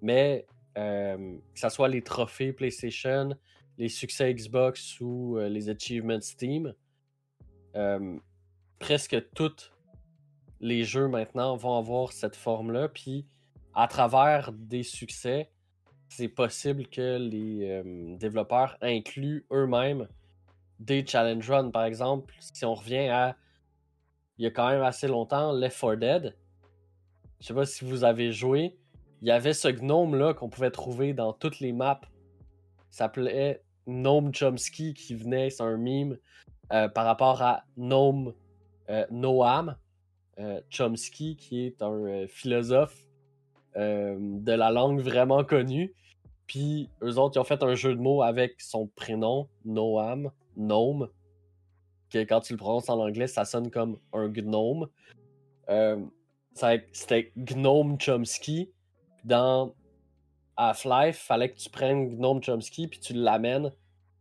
Mais euh, que ce soit les trophées PlayStation, les succès Xbox ou euh, les achievements Steam, presque tous les jeux maintenant vont avoir cette forme-là. Puis à travers des succès, c'est possible que les développeurs incluent eux-mêmes des challenge runs. Par exemple, si on revient à il y a quand même assez longtemps, Left 4 Dead. Je sais pas si vous avez joué. Il y avait ce gnome-là qu'on pouvait trouver dans toutes les maps. Il s'appelait Gnome Chomsky qui venait, c'est un meme euh, par rapport à Gnome euh, Noam euh, Chomsky qui est un philosophe euh, de la langue vraiment connue. Puis eux autres, ils ont fait un jeu de mots avec son prénom, Noam, Gnome, que quand tu le prononces en anglais, ça sonne comme un gnome. Euh, C'était Gnome Chomsky. Dans Half-Life, fallait que tu prennes Gnome Chomsky puis tu l'amènes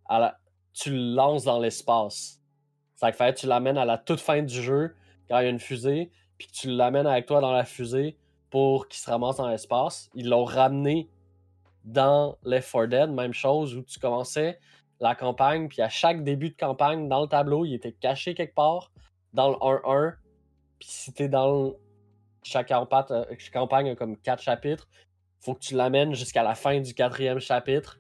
à. Tu le lances dans l'espace. Ça fait que tu l'amènes à la toute fin du jeu, quand il y a une fusée, puis que tu l'amènes avec toi dans la fusée pour qu'il se ramasse dans l'espace. Ils l'ont ramené dans Left 4 Dead, même chose, où tu commençais la campagne, puis à chaque début de campagne, dans le tableau, il était caché quelque part, dans le 1-1. Puis si t'es dans chaque campagne, euh, comme 4 chapitres, faut que tu l'amènes jusqu'à la fin du quatrième chapitre,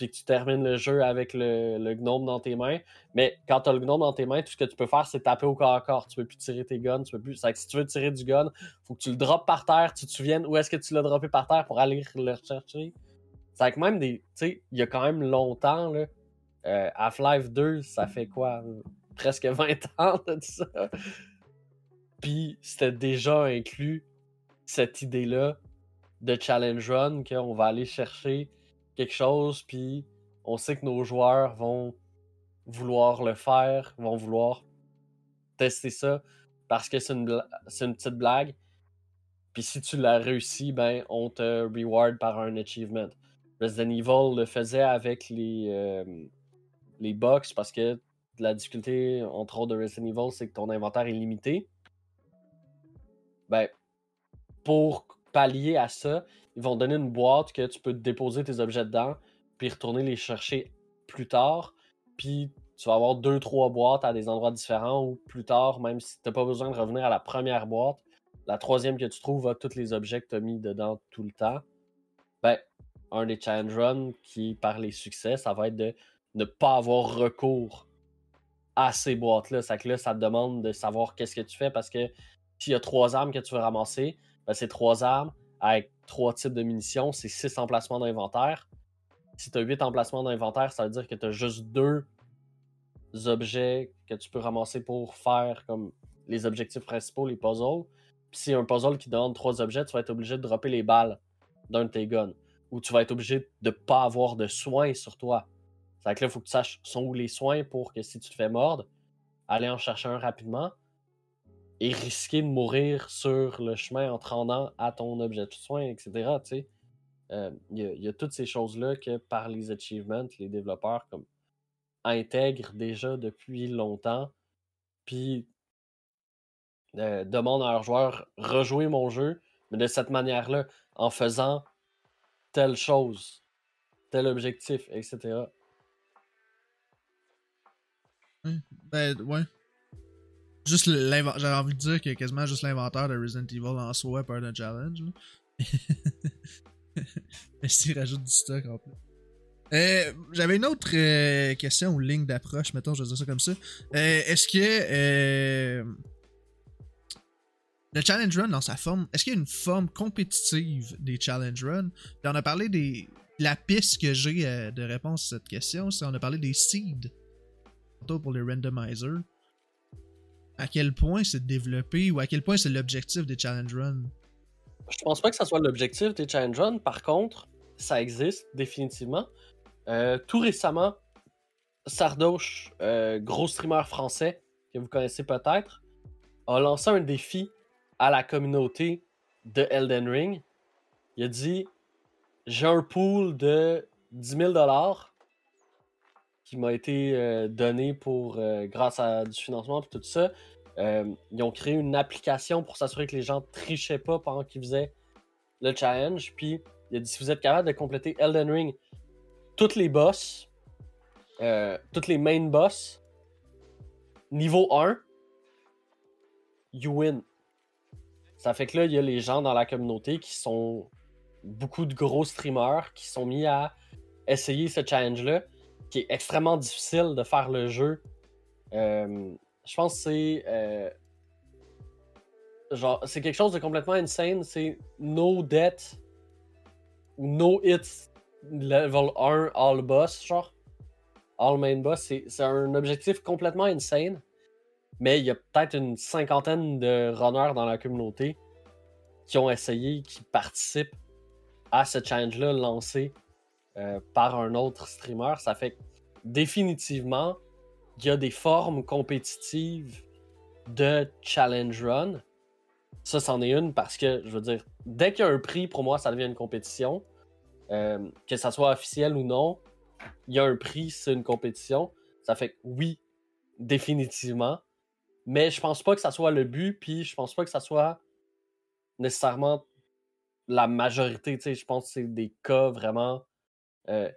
puis que tu termines le jeu avec le, gnome dans tes mains. Mais quand t'as le gnome dans tes mains, tout ce que tu peux faire, c'est taper au corps à corps. Tu peux plus tirer tes guns, tu peux plus. C'est que si tu veux tirer du gun, faut que tu le droppes par terre, tu te souviennes où est-ce que tu l'as droppé par terre pour aller le rechercher. C'est que même des. Tu sais, il y a quand même longtemps, là. euh, Half-Life 2, ça fait quoi Presque 20 ans de ça? Puis c'était déjà inclus cette idée-là de challenge run, qu'on va aller chercher quelque chose, puis on sait que nos joueurs vont vouloir le faire, vont vouloir tester ça parce que c'est une, une petite blague. Puis si tu l'as réussi, ben on te reward par un achievement. Resident Evil le faisait avec les, euh, les box parce que la difficulté, entre autres, de Resident Evil, c'est que ton inventaire est limité. Ben, pour pallier à ça, ils vont donner une boîte que tu peux déposer tes objets dedans, puis retourner les chercher plus tard. Puis tu vas avoir deux, trois boîtes à des endroits différents ou plus tard, même si tu n'as pas besoin de revenir à la première boîte, la troisième que tu trouves a tous les objets que tu as mis dedans tout le temps. Ben, un des challenge runs qui, par les succès, ça va être de ne pas avoir recours à ces boîtes-là. Ça que là, ça te demande de savoir qu'est-ce que tu fais parce que s'il y a trois armes que tu veux ramasser, ben, c'est trois armes avec trois types de munitions, c'est six emplacements d'inventaire. Si tu as huit emplacements d'inventaire, ça veut dire que tu as juste deux objets que tu peux ramasser pour faire comme les objectifs principaux, les puzzles. Puis a un puzzle qui demande trois objets, tu vas être obligé de dropper les balles d'un de tes guns. Ou tu vas être obligé de pas avoir de soins sur toi. C'est que là, il faut que tu saches sont où les soins pour que si tu te fais mordre, aller en chercher un rapidement et risquer de mourir sur le chemin en te rendant à ton objet de soin, etc. Euh, Il y, a- il y a toutes ces choses-là que par les achievements, les développeurs comme intègrent déjà depuis longtemps. Puis euh, demandent à leurs joueurs rejouer mon jeu, mais de cette manière-là, en faisant telle chose, tel objectif, etc. Ben, ouais. Juste l'inventaire. Envie de dire que quasiment juste l'inventaire de Resident Evil en soi peut être un challenge. Mais s'il rajoute du stock en plus. Euh, J'avais une autre euh, question ou ligne d'approche, mettons, je vais dire ça comme ça. Euh, est-ce que le challenge run dans sa forme, est-ce qu'il y a une forme compétitive des challenge run? On a parlé des la piste que j'ai de réponse à cette question, c'est on a parlé des seeds pour les randomizers. À quel point c'est développé ou à quel point c'est l'objectif des challenge run? Je pense pas que ça soit l'objectif des challenge run. Par contre, ça existe définitivement. Euh, tout récemment, Sardoche, euh, gros streamer français que vous connaissez peut-être, a lancé un défi à la communauté de Elden Ring. Il a dit J'ai un pool de 10 000 qui m'a été euh, donné pour, euh, grâce à du financement et tout ça. Euh, ils ont créé une application pour s'assurer que les gens trichaient pas pendant qu'ils faisaient le challenge. Puis il a dit si vous êtes capable de compléter Elden Ring, toutes les boss, toutes les main boss, niveau 1, you win. Ça fait que là, il y a les gens dans la communauté qui sont beaucoup de gros streamers qui sont mis à essayer ce challenge-là, qui est extrêmement difficile de faire le jeu. Euh, je pense que c'est. euh, genre, c'est quelque chose de complètement insane. C'est no death ou no hits level 1 all boss, genre. All main boss. C'est un objectif complètement insane. Mais il y a peut-être une cinquantaine de runners dans la communauté qui ont essayé, qui participent à ce challenge-là lancé euh, par un autre streamer. Ça fait que définitivement, il y a des formes compétitives de challenge run. Ça, c'en est une parce que, je veux dire, dès qu'il y a un prix, pour moi, ça devient une compétition. Euh, que ça soit officiel ou non, il y a un prix, c'est une compétition. Ça fait oui, définitivement. Mais je pense pas que ça soit le but, puis je pense pas que ça soit nécessairement la majorité. Je pense que c'est des cas vraiment euh,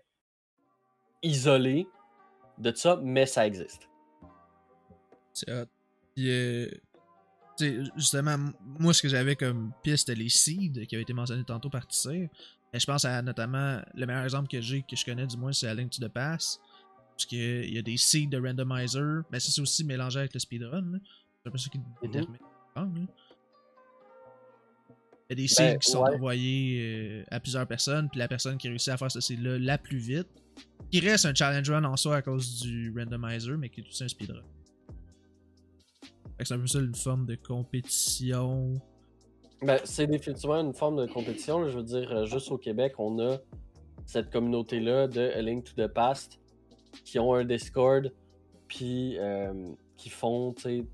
isolés de ça, mais ça existe. C'est euh, justement, moi, ce que j'avais comme piste, c'était les seeds qui avaient été mentionnés tantôt par Tissir. Je pense à notamment, le meilleur exemple que j'ai, que je connais du moins, c'est la Link to the Pass. Parce qu'il y a des seeds de randomizer. Mais ça, c'est aussi mélangé avec le speedrun. C'est un peu ça qui détermine. Ah, là. Il y a des seeds Ben, qui sont ouais. envoyés euh, à plusieurs personnes, puis la personne qui réussit à faire ce seed-là la plus vite, qui reste un challenge run en soi à cause du randomizer, mais qui est aussi un speedrun. C'est un peu ça une forme de compétition. Ben, c'est définitivement une forme de compétition. là. Je veux dire, euh, juste au Québec, on a cette communauté-là de A Link to the Past qui ont un Discord, puis euh, qui font, tu sais,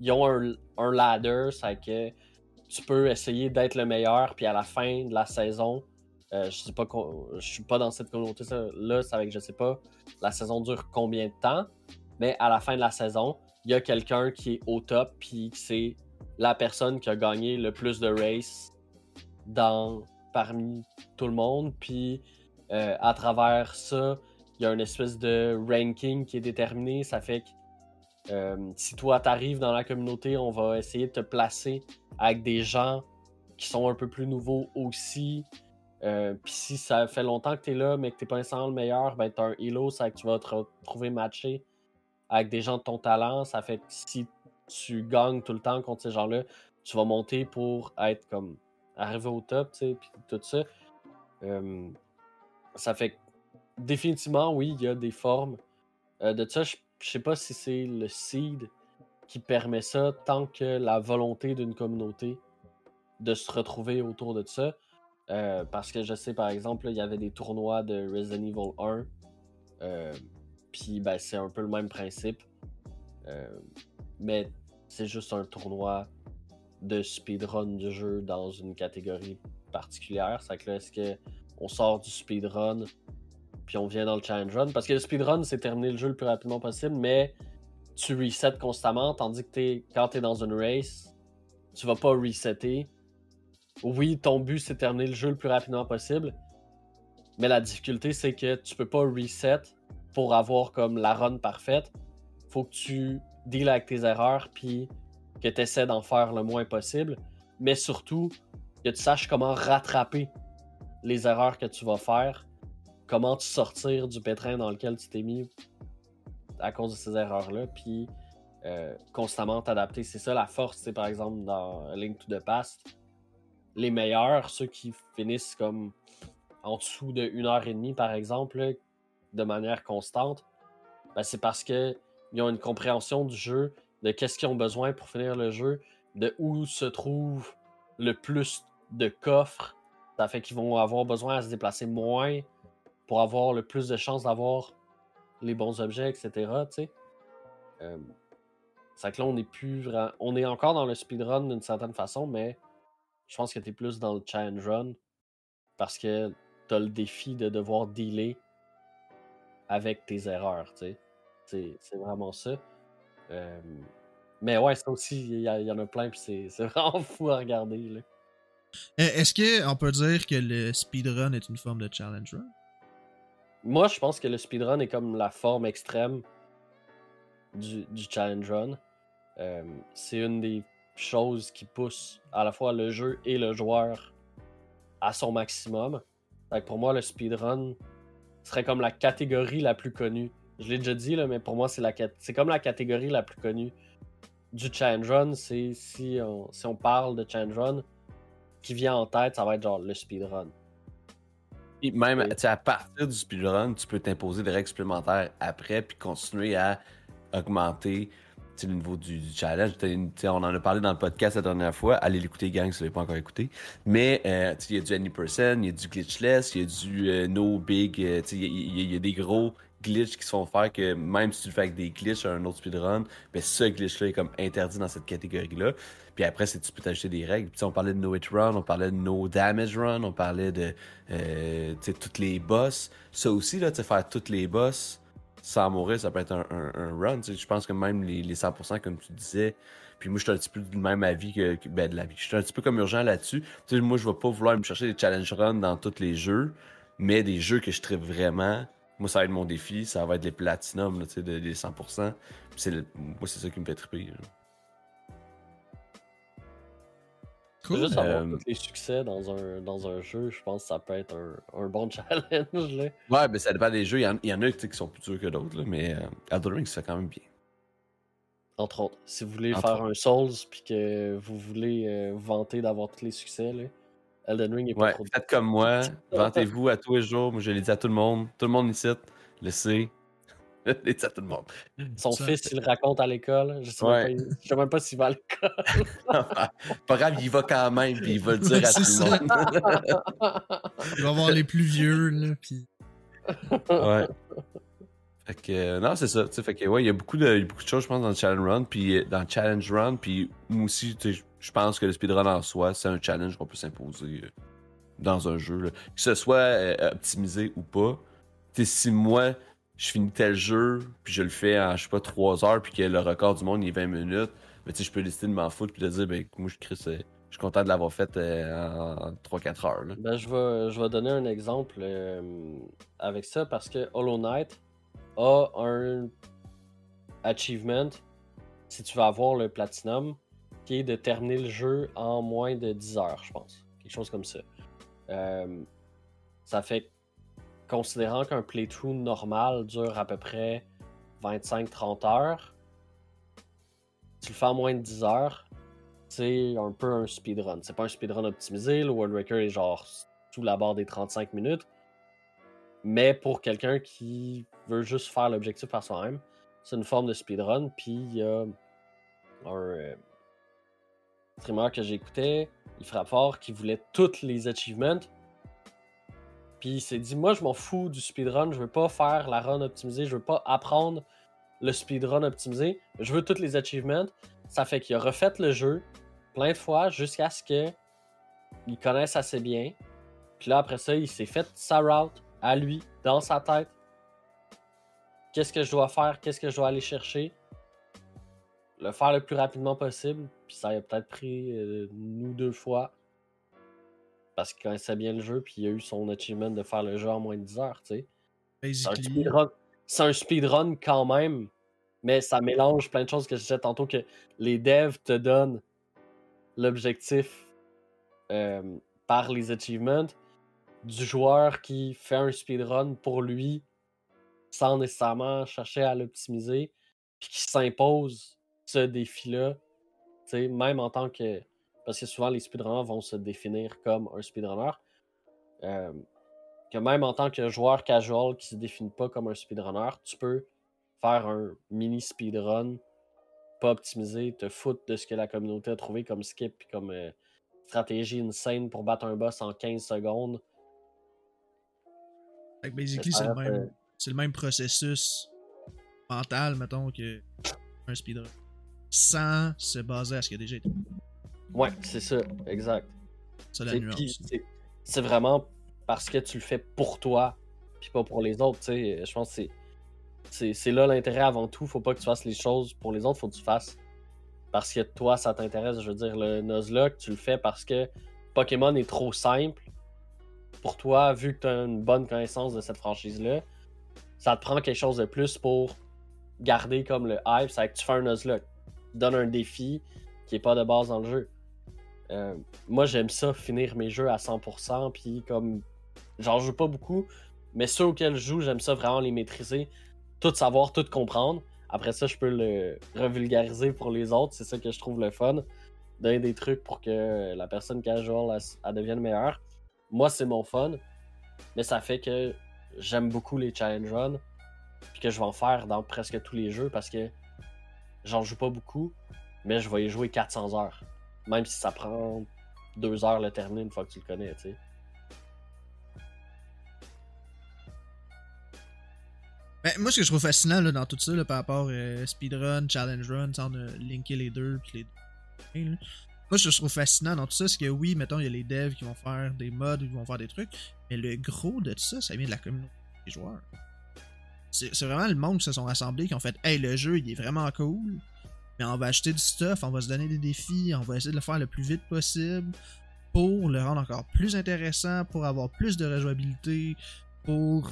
ils ont un, un ladder, c'est que tu peux essayer d'être le meilleur, puis à la fin de la saison, euh, je sais pas, je suis pas dans cette communauté-là, c'est avec, je sais pas, la saison dure combien de temps, mais à la fin de la saison, il y a quelqu'un qui est au top, puis c'est la personne qui a gagné le plus de races dans, parmi tout le monde. Puis euh, à travers ça, il y a une espèce de ranking qui est déterminé. Ça fait que si toi t'arrives dans la communauté, on va essayer de te placer avec des gens qui sont un peu plus nouveaux aussi. Euh, Puis si ça fait longtemps que tu es là, mais que t'es pas nécessairement le meilleur, ben t'as un elo, ça que tu vas te retrouver matché avec des gens de ton talent. Ça fait que si tu gagnes tout le temps contre ces gens-là, tu vas monter pour être comme arrivé au top, tu sais, puis tout ça. Euh, ça fait que définitivement, oui, il y a des formes euh, de ça. Je sais pas si c'est le seed qui permet ça tant que la volonté d'une communauté de se retrouver autour de ça. Euh, parce que je sais, par exemple, il y avait des tournois de Resident Evil 1. euh, Puis ben, c'est un peu le même principe. Euh, mais c'est juste un tournoi de speedrun du jeu dans une catégorie particulière. C'est que là, est-ce que on sort du speedrun puis on vient dans le challenge run? Parce que le speedrun, c'est terminer le jeu le plus rapidement possible, mais tu resets constamment, tandis que quand tu es dans une race, tu vas pas resetter. Oui, ton but, c'est terminer le jeu le plus rapidement possible, Mais la difficulté, c'est que tu peux pas reset pour avoir comme la run parfaite. Faut que tu deals avec tes erreurs, puis que tu essaies d'en faire le moins possible. Mais surtout, que tu saches comment rattraper les erreurs que tu vas faire, comment te sortir du pétrin dans lequel tu t'es mis à cause de ces erreurs-là, puis euh, constamment t'adapter. C'est ça la force, c'est par exemple dans Link to the Past. Les meilleurs, ceux qui finissent comme en dessous de une heure et demie, par exemple, de manière constante, ben, c'est parce qu'ils ont une compréhension du jeu, de qu'est-ce qu'ils ont besoin pour finir le jeu, de où se trouve le plus de coffres. Ça fait qu'ils vont avoir besoin à se déplacer moins pour avoir le plus de chances d'avoir les bons objets, etc. Euh, c'est que là, on est plus On est encore dans le speedrun d'une certaine façon, mais je pense que tu es plus dans le challenge run parce que tu as le défi de devoir dealer avec tes erreurs. C'est vraiment ça. Euh, mais ouais, ça aussi, il y, en a plein, puis c'est vraiment fou à regarder. Là. Euh, est-ce qu'on peut dire que le speedrun est une forme de challenge run? Moi, je pense que le speedrun est comme la forme extrême du, challenge run. Euh, c'est une des choses qui pousse à la fois le jeu et le joueur à son maximum. pour moi, le speedrun serait comme la catégorie la plus connue. Je l'ai déjà dit, là, mais pour moi, c'est, la, c'est comme la catégorie la plus connue du challenge run. C'est, si, on, si on parle de challenge run, qui vient en tête, ça va être genre le speedrun. Même à partir du speedrun, tu peux t'imposer des règles supplémentaires après, puis continuer à augmenter le niveau du, challenge. on en a parlé dans le podcast la dernière fois. Allez l'écouter, gang, si vous l'avez pas encore écouté. Mais euh, il y a du Any il y a du Glitchless, il y a du euh, No Big. Euh, il y, a des gros glitches qui se font faire que même si tu le fais avec des glitches à un autre speedrun, ben ce glitch-là est comme interdit dans cette catégorie-là. Puis après, tu peux t'ajouter des règles. Puis, on parlait de No Hit Run, on parlait de No Damage Run, on parlait de euh, toutes les boss. Ça aussi, là, faire toutes les boss sans mourir, ça peut être un, run. Je pense que même les, 100%, comme tu disais, puis moi, je suis un petit peu du même avis que, ben, de la vie. Je suis un petit peu comme urgent là-dessus. Moi, je vais pas vouloir me chercher des challenge runs dans tous les jeux, mais des jeux que je tripe vraiment. Moi, ça va être mon défi, ça va être les platinum, là, de, des 100%. Puis moi, c'est ça qui me fait triper. Juste avoir euh, tous les succès dans un, dans un jeu, je pense que ça peut être un, un bon challenge. Là. Ouais, mais ça dépend des jeux. Il y en, il y en a qui sont plus durs que d'autres, mais euh, Elden Ring, ça fait quand même bien. Entre autres, si vous voulez faire un Souls puis que vous voulez euh, vanter d'avoir tous les succès, là, Elden Ring est pas ouais, trop Faites comme moi, vantez-vous à tous les jours. Moi, je l'ai dit à tout le monde. Tout le monde ici le sait. Il tout le monde. Son fils, il le raconte à l'école. Je sais, même, pas, sais même pas s'il va à l'école. pas grave, il va quand même, puis il va le dire à tout le monde. il va voir les plus vieux, là, puis... Ouais. Fait que, euh, non, c'est ça. Fait que, ouais, il y a beaucoup de, beaucoup de choses, je pense, dans le Challenge Run. Puis, euh, dans le Challenge Run, puis moi aussi, je pense que le speedrun en soi, c'est un challenge qu'on peut s'imposer euh, dans un jeu. Que ce soit optimisé ou pas. si moi, je finis tel jeu, puis je le fais en, je sais pas, 3 heures, puis que le record du monde est 20 minutes, mais sais, je peux décider de m'en foutre, puis de dire, ben, moi, je, je suis content de l'avoir fait euh, en, 3-4 heures. Ben, je vais, je donner un exemple euh, avec ça, parce que Hollow Knight a un achievement, si tu veux avoir le platinum, qui est de terminer le jeu en moins de 10 heures, je pense. Quelque chose comme ça. Euh, ça fait considérant qu'un playthrough normal dure à peu près 25-30 heures, tu le fais en moins de 10 heures, c'est un peu un speedrun. C'est pas un speedrun optimisé, le World Record est genre sous la barre des 35 minutes. Mais pour quelqu'un qui veut juste faire l'objectif par soi-même, c'est une forme de speedrun. Puis il y a un euh, streamer que j'écoutais, il frappe fort, qui voulait toutes les achievements puis il s'est dit, moi, je m'en fous du speedrun. Je veux pas faire la run optimisée. Je veux pas apprendre le speedrun optimisé. Je veux tous les achievements. Ça fait qu'il a refait le jeu plein de fois jusqu'à ce que il connaisse assez bien. Puis là, après ça, il s'est fait sa route à lui, dans sa tête. Qu'est-ce que je dois faire? Qu'est-ce que je dois aller chercher? Le faire le plus rapidement possible. Puis ça a peut-être pris euh, une ou deux fois. parce qu'il connaissait bien le jeu, puis il a eu son achievement de faire le jeu en moins de 10 heures, tu sais. C'est un Basically. speedrun. C'est un speedrun quand même, mais ça mélange plein de choses que je disais tantôt que les devs te donnent l'objectif euh, par les achievements du joueur qui fait un speedrun pour lui sans nécessairement chercher à l'optimiser, puis qui s'impose ce défi-là, tu sais, même en tant que. Parce que souvent les speedrunners vont se définir comme un speedrunner. Euh, que même en tant que joueur casual qui se définit pas comme un speedrunner, tu peux faire un mini speedrun, pas optimisé, te foutre de ce que la communauté a trouvé comme skip comme euh, stratégie insane pour battre un boss en 15 secondes. Fait que basically, c'est le, Ça reste, même, c'est le même processus mental, mettons, que un speedrun. Sans se baser à ce qui a déjà été. Ouais, c'est ça, exact. C'est la nuance. c'est- vraiment parce que tu le fais pour toi, puis pas pour les autres. tu sais. Je pense que c'est là l'intérêt avant tout. Faut pas que tu fasses les choses pour les autres, faut que tu fasses parce que toi, ça t'intéresse. Je veux dire, le Nuzlocke, tu le fais parce que Pokémon est trop simple pour toi, vu que tu as une bonne connaissance de cette franchise-là. Ça te prend quelque chose de plus pour garder comme le hype. C'est que tu fais un Nuzlocke. Donne un défi qui est pas de base dans le jeu. Euh, moi, j'aime ça, finir mes jeux à 100%, puis comme. J'en joue pas beaucoup, mais ceux auxquels je joue, j'aime ça vraiment les maîtriser, tout savoir, tout comprendre. Après ça, je peux le revulgariser pour les autres, c'est ça que je trouve le fun. Donner des trucs pour que la personne casual, devienne meilleure. Moi, c'est mon fun, mais ça fait que j'aime beaucoup les challenge runs, puis que je vais en faire dans presque tous les jeux parce que j'en joue pas beaucoup, mais je vais y jouer 400 heures. Même si ça prend deux heures le terminer une fois que tu le connais, tu sais. Ben, moi, ce que je trouve fascinant là, dans tout ça, là, par rapport à speedrun, challenge run, sans linker les deux, puis les deux. Moi, ce que je trouve fascinant dans tout ça, c'est que oui, mettons, il y a les devs qui vont faire des mods, qui vont faire des trucs, mais le gros de tout ça, ça vient de la communauté des joueurs. C'est vraiment le monde qui se sont rassemblés, qui ont fait Hey, le jeu, il est vraiment cool, mais on va acheter du stuff, on va se donner des défis, on va essayer de le faire le plus vite possible pour le rendre encore plus intéressant, pour avoir plus de rejouabilité, pour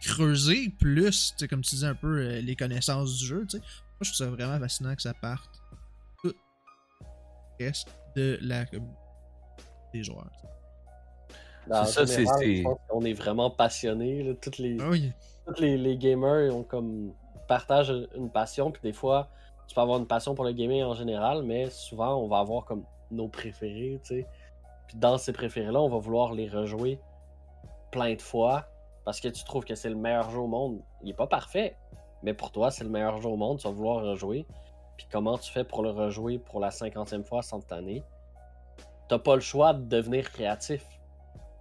creuser plus, comme tu disais un peu, euh, les connaissances du jeu. Moi, je trouve ça vraiment fascinant que ça parte tout le reste de la communauté des joueurs. C'est ça, c'est- qu'on est vraiment passionnés. là. Toutes les, Ah oui. tous les, les gamers ont comme partagent une passion, puis des fois, tu peux avoir une passion pour le gaming en général, mais souvent, on va avoir comme nos préférés, tu sais. Puis dans ces préférés-là, on va vouloir les rejouer plein de fois parce que tu trouves que c'est le meilleur jeu au monde. Il est pas parfait, mais pour toi, c'est le meilleur jeu au monde, tu vas vouloir le rejouer. Puis comment tu fais pour le rejouer pour la cinquantième fois sans t'anner? T'as pas le choix de devenir créatif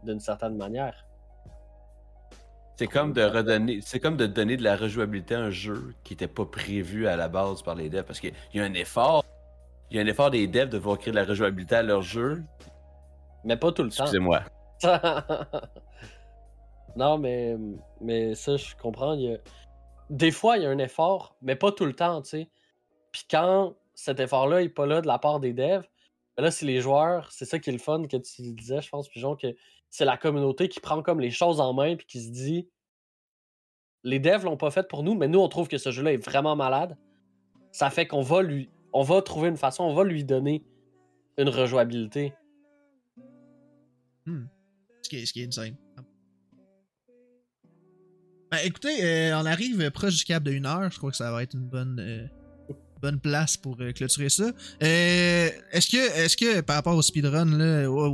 d'une certaine manière. C'est comme de redonner, c'est comme de donner de la rejouabilité à un jeu qui était pas prévu à la base par les devs parce qu'il y a un effort, il y a un effort des devs de vouloir créer de la rejouabilité à leur jeu. Mais pas tout le temps. Excusez-moi. non, mais, mais ça, je comprends. il y a- Des fois, il y a un effort, mais pas tout le temps, tu sais. Puis quand cet effort-là n'est pas là de la part des devs, ben là, c'est les joueurs. C'est ça qui est le fun que tu disais, je pense, Pigeon, que c'est la communauté qui prend comme les choses en main puis qui se dit les devs l'ont pas fait pour nous, mais nous, on trouve que ce jeu-là est vraiment malade. Ça fait qu'on va lui. On va trouver une façon, on va lui donner une rejouabilité. Hmm. Ce, qui est, ce qui est insane. Ben, écoutez, euh, on arrive proche du cap de 1 heure. Je crois que ça va être une bonne, euh, bonne place pour euh, clôturer ça. Euh, est-ce que, est-ce que par rapport au speedrun,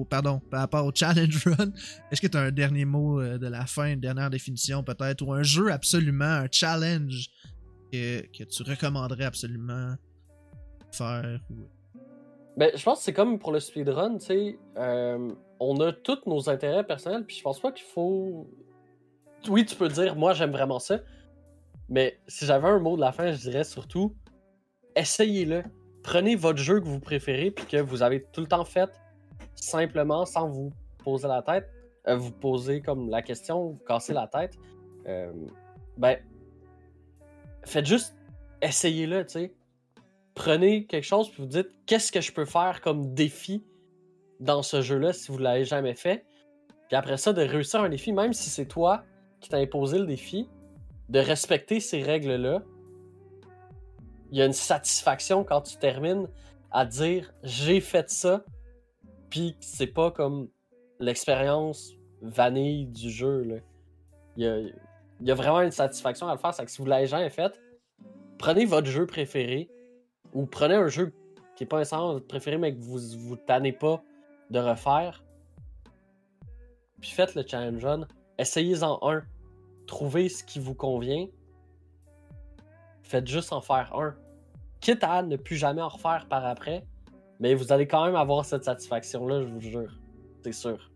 pardon, par rapport au challenge run, est-ce que tu as un dernier mot euh, de la fin, une dernière définition peut-être, ou un jeu absolument, un challenge que, tu recommanderais absolument faire? Ben, je pense que c'est comme pour le speedrun, tu sais. on a tous nos intérêts personnels, puis je pense pas qu'il faut. Oui, tu peux dire, moi j'aime vraiment ça. Mais si j'avais un mot de la fin, je dirais surtout essayez-le. Prenez votre jeu que vous préférez, puis que vous avez tout le temps fait simplement sans vous poser la tête. euh, vous poser comme la question, vous casser la tête. Euh, ben, faites juste essayez-le, tu sais prenez quelque chose puis vous dites qu'est-ce que je peux faire comme défi dans ce jeu-là si vous l'avez jamais fait? Puis après ça, de réussir un défi, même si c'est toi qui t'as imposé le défi, de respecter ces règles-là. Il y a une satisfaction quand tu termines à dire j'ai fait ça, puis c'est pas comme l'expérience vanille du jeu. Là. Il, y a, il y a vraiment une satisfaction à le faire. C'est que si vous l'avez jamais fait, prenez votre jeu préféré ou prenez un jeu qui est pas nécessairement votre préféré mais que vous vous tannez pas de refaire. Puis faites le challenge run. Essayez-en un. Trouvez ce qui vous convient. Faites juste en faire un. Quitte à ne plus jamais en refaire par après. Mais vous allez quand même avoir cette satisfaction-là, je vous jure. C'est sûr.